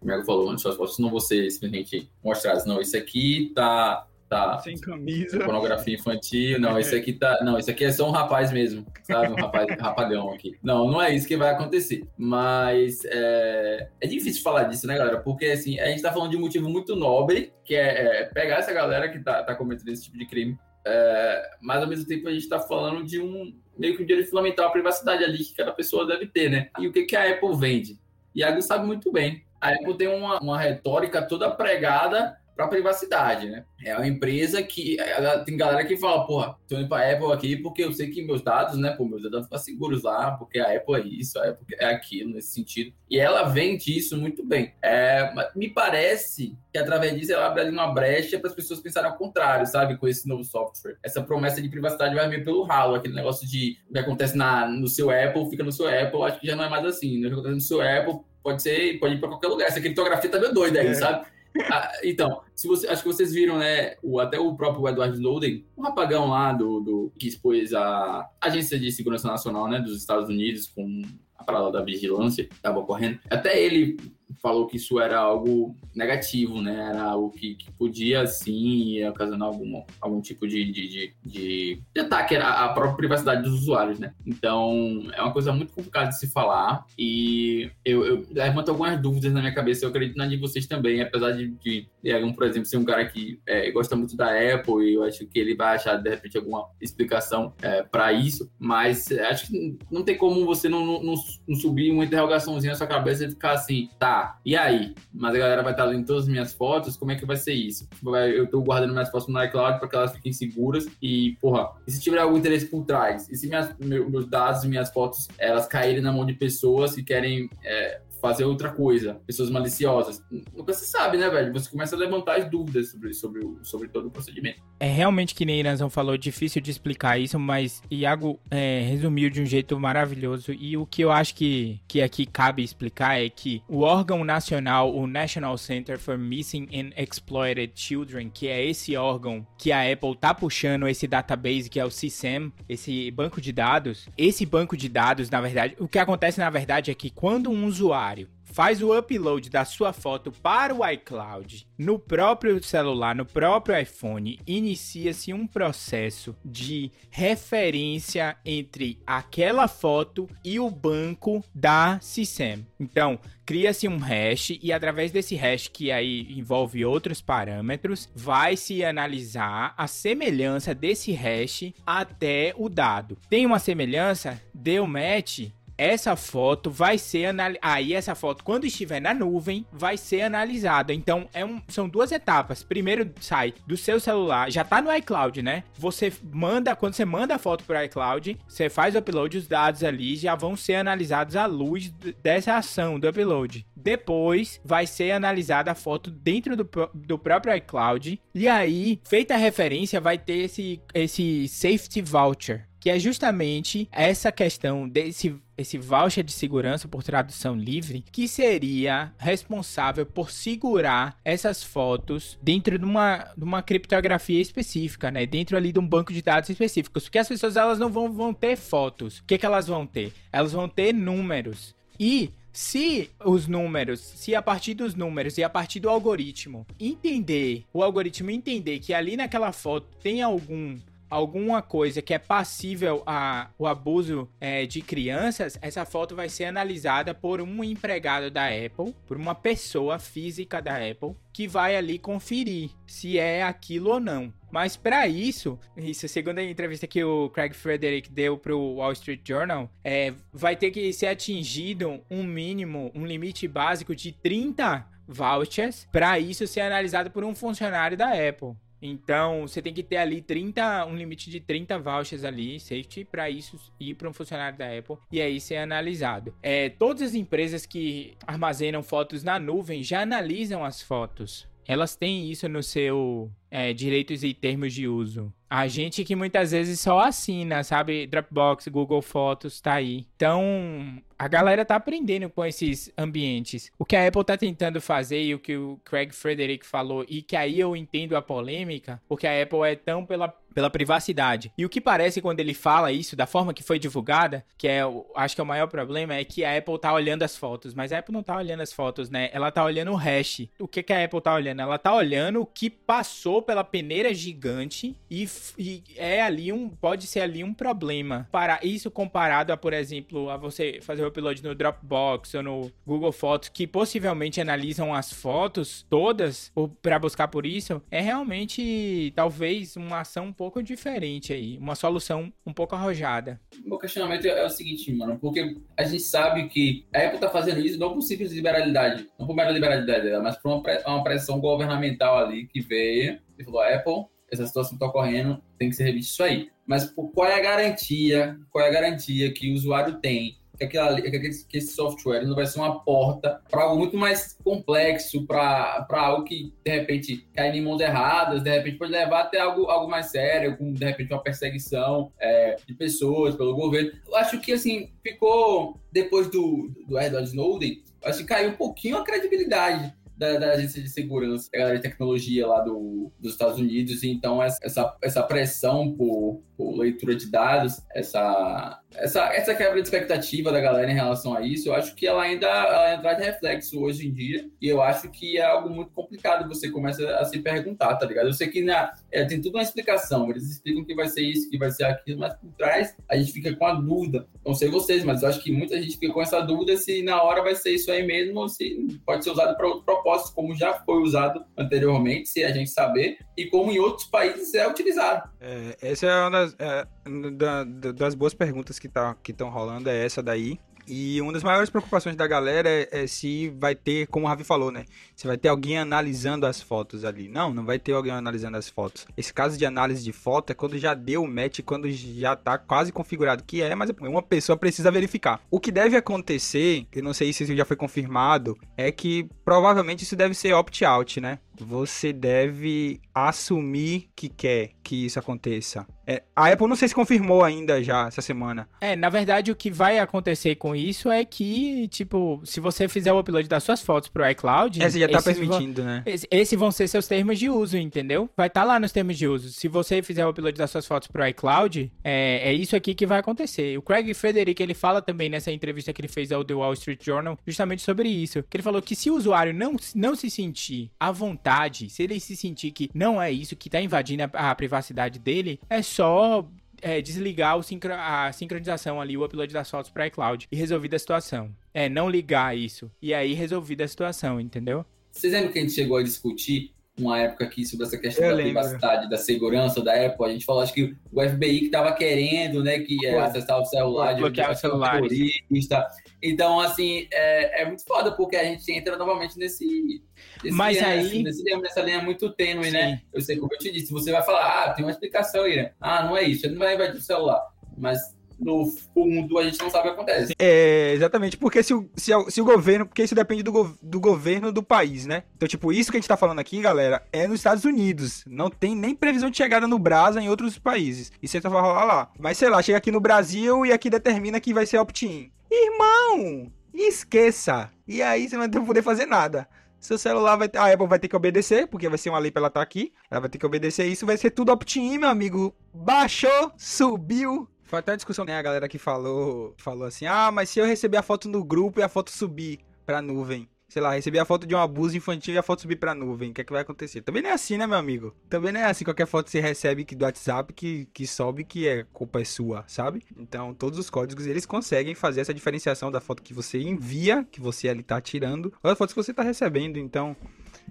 como é que falou, antes suas fotos não ser simplesmente mostradas, não, isso aqui tá tá. Sem camisa. Pornografia infantil. Não, esse aqui tá. Não, esse aqui é só um rapaz mesmo, sabe? Um rapaz rapagão aqui. Não, não é isso que vai acontecer. Mas é, é difícil falar disso, né, galera? Porque assim, a gente tá falando de um motivo muito nobre, que é, é pegar essa galera que tá, tá cometendo esse tipo de crime. É, mas ao mesmo tempo a gente tá falando de um meio que um direito fundamental à privacidade ali que cada pessoa deve ter, né? E o que, que a Apple vende? Iago sabe muito bem. A Apple tem uma, uma retórica toda pregada para privacidade, né? É uma empresa que tem galera que fala, porra, tô indo para Apple aqui porque eu sei que meus dados, né, pô, meus dados ficar seguros lá, porque a Apple é isso, a Apple é aquilo nesse sentido. E ela vende isso muito bem. É, me parece que através disso ela abre ali uma brecha para as pessoas pensarem ao contrário, sabe, com esse novo software. Essa promessa de privacidade vai meio pelo ralo, aquele negócio de o que acontece na, no seu Apple fica no seu Apple, acho que já não é mais assim. Né? O que acontece no seu Apple pode ser, pode ir para qualquer lugar. Essa criptografia tá meio doida aí, é. sabe? Ah, então, se você, acho que vocês viram, né? O, até o próprio Edward Snowden, um rapagão lá do, do que expôs a Agência de Segurança Nacional, né, dos Estados Unidos com a parada da vigilância que estava ocorrendo. Até ele falou que isso era algo negativo, né? Era algo que, que podia, sim, ocasionar algum, algum tipo de, de, de, de, ataque à própria privacidade dos usuários, né? Então, é uma coisa muito complicada de se falar e eu, eu levanto algumas dúvidas na minha cabeça, eu acredito na de vocês também, apesar de, de Egan, por exemplo, ser um cara que é, gosta muito da Apple e eu acho que ele vai achar, de repente, alguma explicação é, para isso, mas acho que não tem como você não, não, não subir uma interrogaçãozinha na sua cabeça e ficar assim, tá, e aí? Mas a galera vai estar lendo todas as minhas fotos, como é que vai ser isso? Eu tô guardando minhas fotos no iCloud para que elas fiquem seguras e, porra, e se tiver algum interesse por trás? E se minhas, meus dados e minhas fotos, elas caírem na mão de pessoas que querem é, fazer outra coisa, pessoas maliciosas. Nunca se sabe, né, velho? Você começa a levantar as dúvidas sobre, sobre, sobre todo o procedimento. É realmente que nem Iranzão falou, difícil de explicar isso, mas Iago é, resumiu de um jeito maravilhoso. E o que eu acho que, que aqui cabe explicar é que o órgão nacional, o National Center for Missing and Exploited Children, que é esse órgão que a Apple tá puxando esse database, que é o CSAM, esse banco de dados, esse banco de dados, na verdade, o que acontece na verdade é que quando um usuário faz o upload da sua foto para o iCloud no próprio celular, no próprio iPhone, inicia-se um processo de referência entre aquela foto e o banco da SISEM. Então, cria-se um hash e através desse hash que aí envolve outros parâmetros, vai se analisar a semelhança desse hash até o dado. Tem uma semelhança? Deu match? Essa foto vai ser analisada. Aí, essa foto, quando estiver na nuvem, vai ser analisada. Então, é um... são duas etapas. Primeiro, sai do seu celular, já tá no iCloud, né? Você manda, quando você manda a foto pro iCloud, você faz o upload, os dados ali já vão ser analisados à luz dessa ação do upload. Depois, vai ser analisada a foto dentro do, do próprio iCloud. E aí, feita a referência, vai ter esse, esse safety voucher que é justamente essa questão desse esse voucher de segurança por tradução livre, que seria responsável por segurar essas fotos dentro de uma, de uma criptografia específica, né? Dentro ali de um banco de dados específicos. Porque as pessoas elas não vão, vão ter fotos. O que, que elas vão ter? Elas vão ter números. E se os números, se a partir dos números e a partir do algoritmo entender, o algoritmo entender que ali naquela foto tem algum alguma coisa que é passível a o abuso é, de crianças, essa foto vai ser analisada por um empregado da Apple, por uma pessoa física da Apple, que vai ali conferir se é aquilo ou não. Mas para isso, isso segundo a entrevista que o Craig Frederick deu para o Wall Street Journal, é, vai ter que ser atingido um mínimo, um limite básico de 30 vouchers para isso ser analisado por um funcionário da Apple. Então, você tem que ter ali 30, um limite de 30 vouchers ali, safety, para isso ir para um funcionário da Apple e aí ser analisado. É, todas as empresas que armazenam fotos na nuvem já analisam as fotos. Elas têm isso no seu é, direitos e termos de uso. A gente que muitas vezes só assina, sabe? Dropbox, Google Fotos, tá aí. Então, a galera tá aprendendo com esses ambientes. O que a Apple tá tentando fazer e o que o Craig Frederick falou, e que aí eu entendo a polêmica, porque a Apple é tão pela, pela privacidade. E o que parece quando ele fala isso, da forma que foi divulgada, que é, acho que é o maior problema, é que a Apple tá olhando as fotos, mas a Apple não tá olhando as fotos, né? Ela tá olhando o hash. O que, que a Apple tá olhando? Ela tá olhando o que passou pela peneira gigante e, e é ali um, pode ser ali um problema. Para isso comparado a, por exemplo, a você fazer o upload no Dropbox ou no Google Fotos, que possivelmente analisam as fotos todas para buscar por isso, é realmente talvez uma ação um pouco diferente aí, uma solução um pouco arrojada. Meu questionamento é o seguinte, mano, porque a gente sabe que a Apple tá fazendo isso não por simples liberalidade, não por mera liberalidade mas por uma pressão governamental ali que veio e falou: Apple, essa situação está ocorrendo, tem que ser revisto isso aí. Mas qual é a garantia? Qual é a garantia que o usuário tem que, aquela, que, que esse software não vai ser uma porta para algo muito mais complexo, para algo que, de repente, cai em mãos erradas, de repente pode levar até algo, algo mais sério, como, de repente, uma perseguição é, de pessoas pelo governo. Eu acho que, assim, ficou, depois do, do Edward Snowden, acho que caiu um pouquinho a credibilidade da, da, agência de segurança, da galera de tecnologia lá do, dos Estados Unidos. Então, essa, essa pressão por, por leitura de dados, essa, essa, essa quebra de expectativa da galera em relação a isso, eu acho que ela ainda ela de reflexo hoje em dia. E eu acho que é algo muito complicado. Você começa a se perguntar, tá ligado? Eu sei que na, é, tem tudo uma explicação. Eles explicam que vai ser isso, que vai ser aquilo, mas por trás a gente fica com a dúvida. Não sei vocês, mas eu acho que muita gente fica com essa dúvida se na hora vai ser isso aí mesmo ou se pode ser usado para outro propósito, como já foi usado anteriormente, se a gente saber, e como em outros países é utilizado. É, essa é uma das, é, da, das boas perguntas que tá, estão rolando, é essa daí. E uma das maiores preocupações da galera é, é, se vai ter, como o Ravi falou, né? Se vai ter alguém analisando as fotos ali. Não, não vai ter alguém analisando as fotos. Esse caso de análise de foto é quando já deu o match, quando já tá quase configurado que é, mas uma pessoa precisa verificar. O que deve acontecer, eu não sei se isso já foi confirmado, é que provavelmente isso deve ser opt-out, né? Você deve assumir que quer que isso aconteça É, a Apple não sei se confirmou ainda já essa semana. É, na verdade o que vai acontecer com isso é que, tipo, se você fizer o upload das suas fotos pro iCloud... É, você já tá permitindo, vão, né? Esses esse vão ser seus termos de uso, entendeu? Vai estar tá lá nos termos de uso. Se você fizer o upload das suas fotos pro iCloud, é, é isso aqui que vai acontecer. O Craig Frederick, ele fala também nessa entrevista que ele fez ao The Wall Street Journal, justamente sobre isso. Que ele falou que se o usuário não, não se sentir à vontade, se ele se sentir que não é isso que tá invadindo a, a privacidade dele, é só é, desligar sincro, a sincronização ali, o upload das fotos para iCloud e resolvida a situação. É, não ligar isso. E aí resolvida a situação, entendeu? Vocês lembram que a gente chegou a discutir uma época aqui sobre essa questão Eu da lembro. privacidade, da segurança da Apple? A gente falou, acho que o FBI que estava querendo, né, que é, acessar o celular de bloquear o celular. Terrorista. Então, assim, é, é, muito foda, porque a gente entra novamente nesse. nesse Mas linha, aí. Assim, nesse linha, nessa linha muito tênue, né? Sim. né? Eu sei como eu te disse, você vai falar, ah, tem uma explicação aí? Ah, não é isso, ele não vai invadir o celular. Mas no fundo a gente não sabe o que acontece. É, exatamente, porque se o, se, se o governo, porque isso depende do, do governo do país, né? Então, tipo, isso que a gente tá falando aqui, galera, é nos Estados Unidos. Não tem nem previsão de chegada no Brasa em outros países. Isso só vai rolar lá. Mas sei lá, chega aqui no Brasil e aqui determina que vai ser opt-in. Irmão, esqueça. E aí você não vai poder fazer nada. Seu celular vai ter. A Apple vai ter que obedecer, porque vai ser uma lei pra ela estar tá aqui. Ela vai ter que obedecer isso, vai ser tudo opt-in, meu amigo. Baixou, subiu, foi até uma discussão, né? A galera que falou, falou assim: ah, mas se eu receber a foto no grupo e a foto subir pra nuvem, sei lá, receber a foto de um abuso infantil e a foto subir pra nuvem, o que é que vai acontecer? Também não é assim, né, meu amigo? Também não é assim, qualquer foto que você recebe do WhatsApp que, que sobe que é culpa é sua, sabe? Então, todos os códigos, eles conseguem fazer essa diferenciação da foto que você envia, que você ali tá tirando, ou da foto que você tá recebendo, então...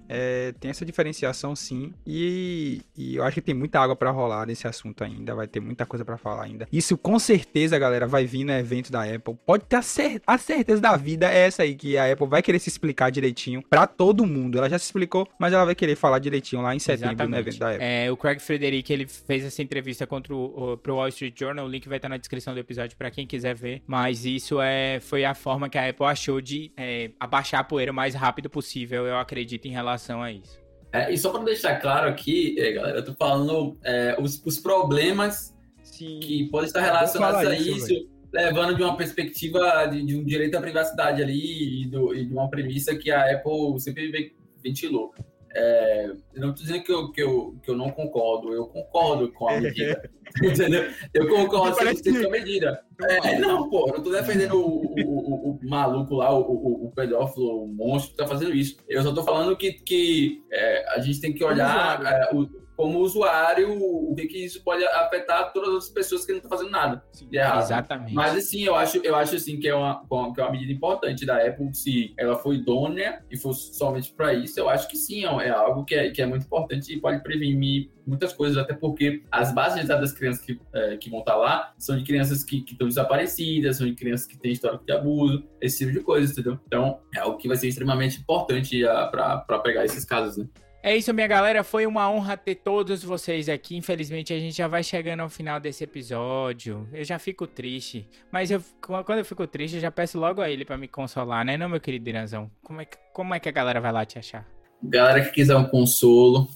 É, tem essa diferenciação sim. E, e, eu acho que tem muita água para rolar nesse assunto ainda. Vai ter muita coisa para falar ainda. Isso com certeza, galera, vai vir no evento da Apple. Pode ter a, cer a certeza da vida é essa aí, que a Apple vai querer se explicar direitinho para todo mundo. Ela já se explicou, mas ela vai querer falar direitinho lá em setembro Exatamente. no evento da Apple. É, o Craig Frederick, ele fez essa entrevista contra o, o, pro Wall Street Journal. O link vai estar na descrição do episódio para quem quiser ver. Mas isso é, foi a forma que a Apple achou de é, abaixar a poeira o mais rápido possível, eu acredito, em relação relação a isso. É, e só para deixar claro aqui, é, galera, eu tô falando é, os, os, problemas Sim. que podem estar relacionados a isso, isso levando de uma perspectiva de, de, um direito à privacidade ali e, do, e, de uma premissa que a Apple sempre ventilou. É, não estou dizendo que eu, que, eu, que eu não concordo, eu concordo com a medida. entendeu? Eu concordo com a medida. É, não, pô, eu não estou defendendo o, o, o, o, maluco lá, o, o, pedófilo, o monstro que está fazendo isso. Eu só estou falando que, que é, a gente tem que olhar é, o, como usuário, o que, que isso pode afetar todas as pessoas que não estão fazendo nada Sim, de errado. Exatamente. Mas assim, eu acho, eu acho assim que é, uma, que é uma medida importante da Apple, se ela foi idônea e fosse somente para isso, eu acho que sim, é, é algo que é, que é muito importante e pode prevenir muitas coisas, até porque as bases de dados das crianças que, é, que vão estar lá são de crianças que estão desaparecidas, são de crianças que têm histórico de abuso, esse tipo de coisa, entendeu? Então, é algo que vai ser extremamente importante ah, para pegar esses casos, né? É isso, minha galera. Foi uma honra ter todos vocês aqui. Infelizmente, a gente já vai chegando ao final desse episódio. Eu já fico triste. Mas eu, quando eu fico triste, eu já peço logo a ele para me consolar, né, não, meu querido Iranzão? Como é, que, como é que a galera vai lá te achar? Galera que quiser um consolo,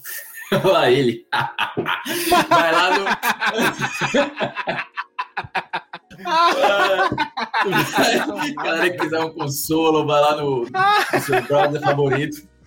lá ele. vai lá no. Galera que quiser um consolo, vai lá no, no seu brother favorito.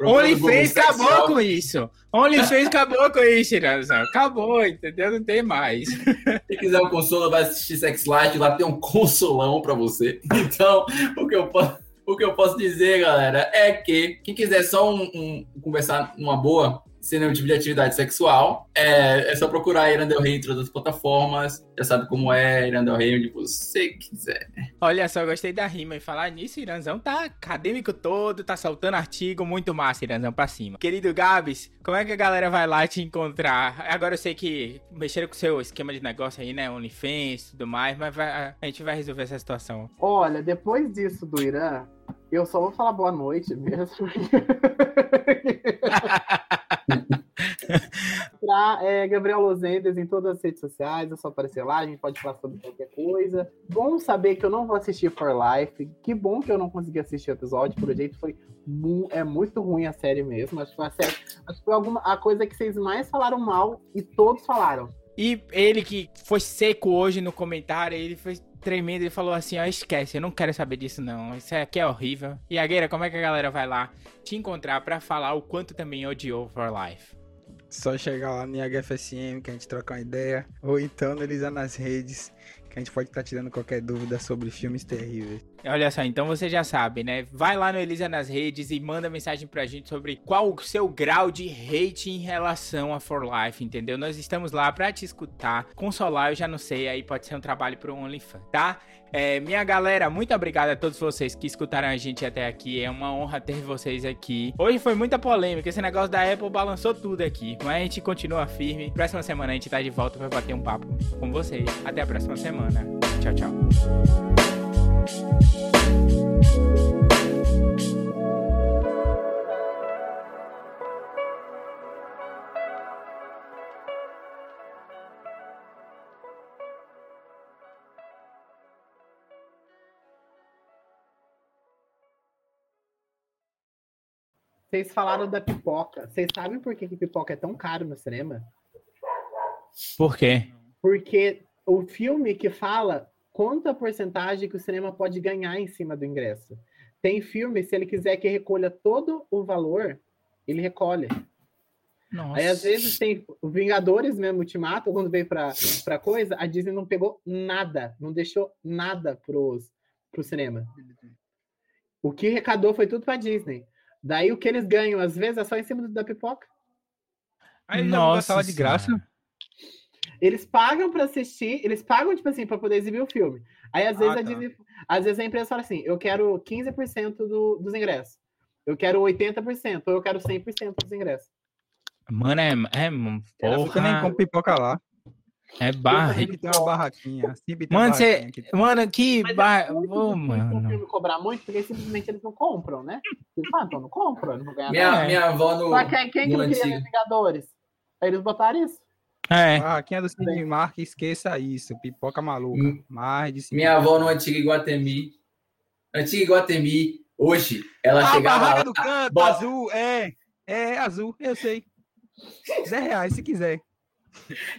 OnlyFans acabou com isso. OnlyFans acabou com isso, Iranzão. Acabou, entendeu? Não tem mais. Se quiser um consolo, vai assistir Sex Life. Lá tem um consolão pra você. Então, o que eu posso, o que eu posso dizer, galera, é que quem quiser só um, um conversar numa boa, sem nenhum tipo de atividade sexual. É, é só procurar Irandel Rei em todas as plataformas. Já sabe como é, Irandel Rei, onde você quiser. Olha só, gostei da rima. E falar nisso, Iranzão tá acadêmico todo, tá soltando artigo, muito massa, Iranzão, pra cima. Querido Gabs, como é que a galera vai lá te encontrar? Agora eu sei que mexeram com o seu esquema de negócio aí, né? OnlyFans e tudo mais, mas vai, a gente vai resolver essa situação. Olha, depois disso do Irã, eu só vou falar boa noite mesmo. pra é, Gabriel Lozendes em todas as redes sociais, é só aparecer lá, a gente pode falar sobre qualquer coisa. Bom saber que eu não vou assistir For Life. Que bom que eu não consegui assistir o episódio, por jeito foi mu é muito ruim a série mesmo. Acho que foi a série, acho que foi alguma a coisa que vocês mais falaram mal e todos falaram. E ele que foi seco hoje no comentário, ele foi tremendo, ele falou assim, ó, esquece, eu não quero saber disso não, isso aqui é horrível. E Agueira, como é que a galera vai lá te encontrar pra falar o quanto também odiou For Life? Só chegar lá no IHFSM que a gente troca uma ideia, ou então Elisa nas redes, que a gente pode estar tá tirando qualquer dúvida sobre filmes terríveis. Olha só, então você já sabe, né? Vai lá no Elisa nas redes e manda mensagem pra gente sobre qual o seu grau de hate em relação a For Life, entendeu? Nós estamos lá pra te escutar. Consolar, eu já não sei, aí pode ser um trabalho pro OnlyFans, tá? É, minha galera, muito obrigado a todos vocês que escutaram a gente até aqui. É uma honra ter vocês aqui. Hoje foi muita polêmica, esse negócio da Apple balançou tudo aqui. Mas a gente continua firme. Próxima semana a gente tá de volta pra bater um papo com vocês. Até a próxima semana. Tchau, tchau. Vocês falaram da pipoca. Vocês sabem por que, que pipoca é tão caro no cinema? Por quê? Porque o filme que fala quanto a porcentagem que o cinema pode ganhar em cima do ingresso. Tem filme, se ele quiser que recolha todo o valor, ele recolhe. Nossa. Aí, às vezes, tem Vingadores mesmo, Ultimato, quando veio pra, pra coisa, a Disney não pegou nada, não deixou nada pros, pro cinema. O que arrecadou foi tudo pra Disney. Daí o que eles ganham, às vezes, é só em cima da pipoca. Aí Nossa, sala de graça. Eles pagam para assistir, eles pagam, tipo assim, para poder exibir o filme. Aí, às ah, vezes, tá. a Disney, às vezes a empresa fala assim: eu quero 15% do, dos ingressos. Eu quero 80%, ou eu quero 100% dos ingressos. Mano, é. é porra. nem com pipoca lá. É barra. Sempre tem uma barraquinha. Sempre tem mano, você. Mano, que barra. Oh, mano. O filme cobrar muito, porque simplesmente eles não compram, né? Eles falam, então não compram, eles vão ganhar minha, nada. Minha avó no. Só quem, quem que não queria Vingadores? Aí eles botaram isso. É. Barraquinha do Cinemark, esqueça isso. Pipoca maluca. Hum. Mais de Minha avó no antigo Iguatemi. Antigo Iguatemi, hoje, ela ah, chegava. A barraca lá, do canto, azul, é. É azul, eu sei. 10 reais, se quiser.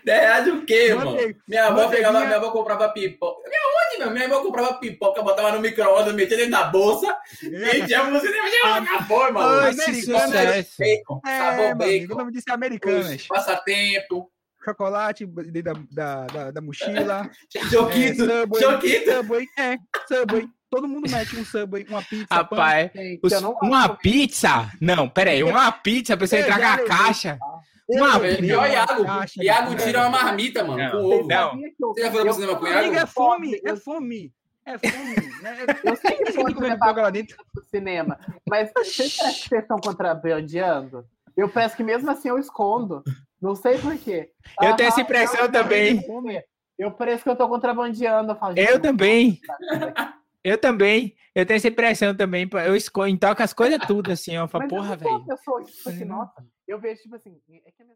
10 reais o quê, mano? Minha avó pegava, minha avó comprava pipoca. Minha onde, meu? Minha avó comprava pipoca, botava no micro-ondas, metia dentro da bolsa e tinha você acabou, mano. Americana, bacon, é, sabor bacon. O nome disso é americanas. Passatempo. Chocolate da, da, da, da mochila. Choquito. É, Subway, Choquito. Subway, é, Subway. Todo mundo mete um Subway, uma pizza. Rapaz, os, uma pizza? Não, peraí, uma pizza pra você entrar com a caixa. Uma pior Iago. Iago tira uma marmita, mano, não, com ovo. Não. Você já foi pro cinema com Iago? É fome, é fome. É fome. Né? Eu sei que você levar lá dentro pro cinema, mas vocês parecem que vocês estão contrabandeando? Eu peço que mesmo assim eu escondo. Não sei por quê. Eu ah, tenho essa impressão também. Eu pareço que eu tô contrabandeando. Eu, falo, eu também. Eu também. Eu tenho essa impressão também. Eu escolho, toco as coisas tudo assim. Eu falo, porra, velho. Eu sou, tipo assim, nossa, eu vejo, tipo assim, é que minha...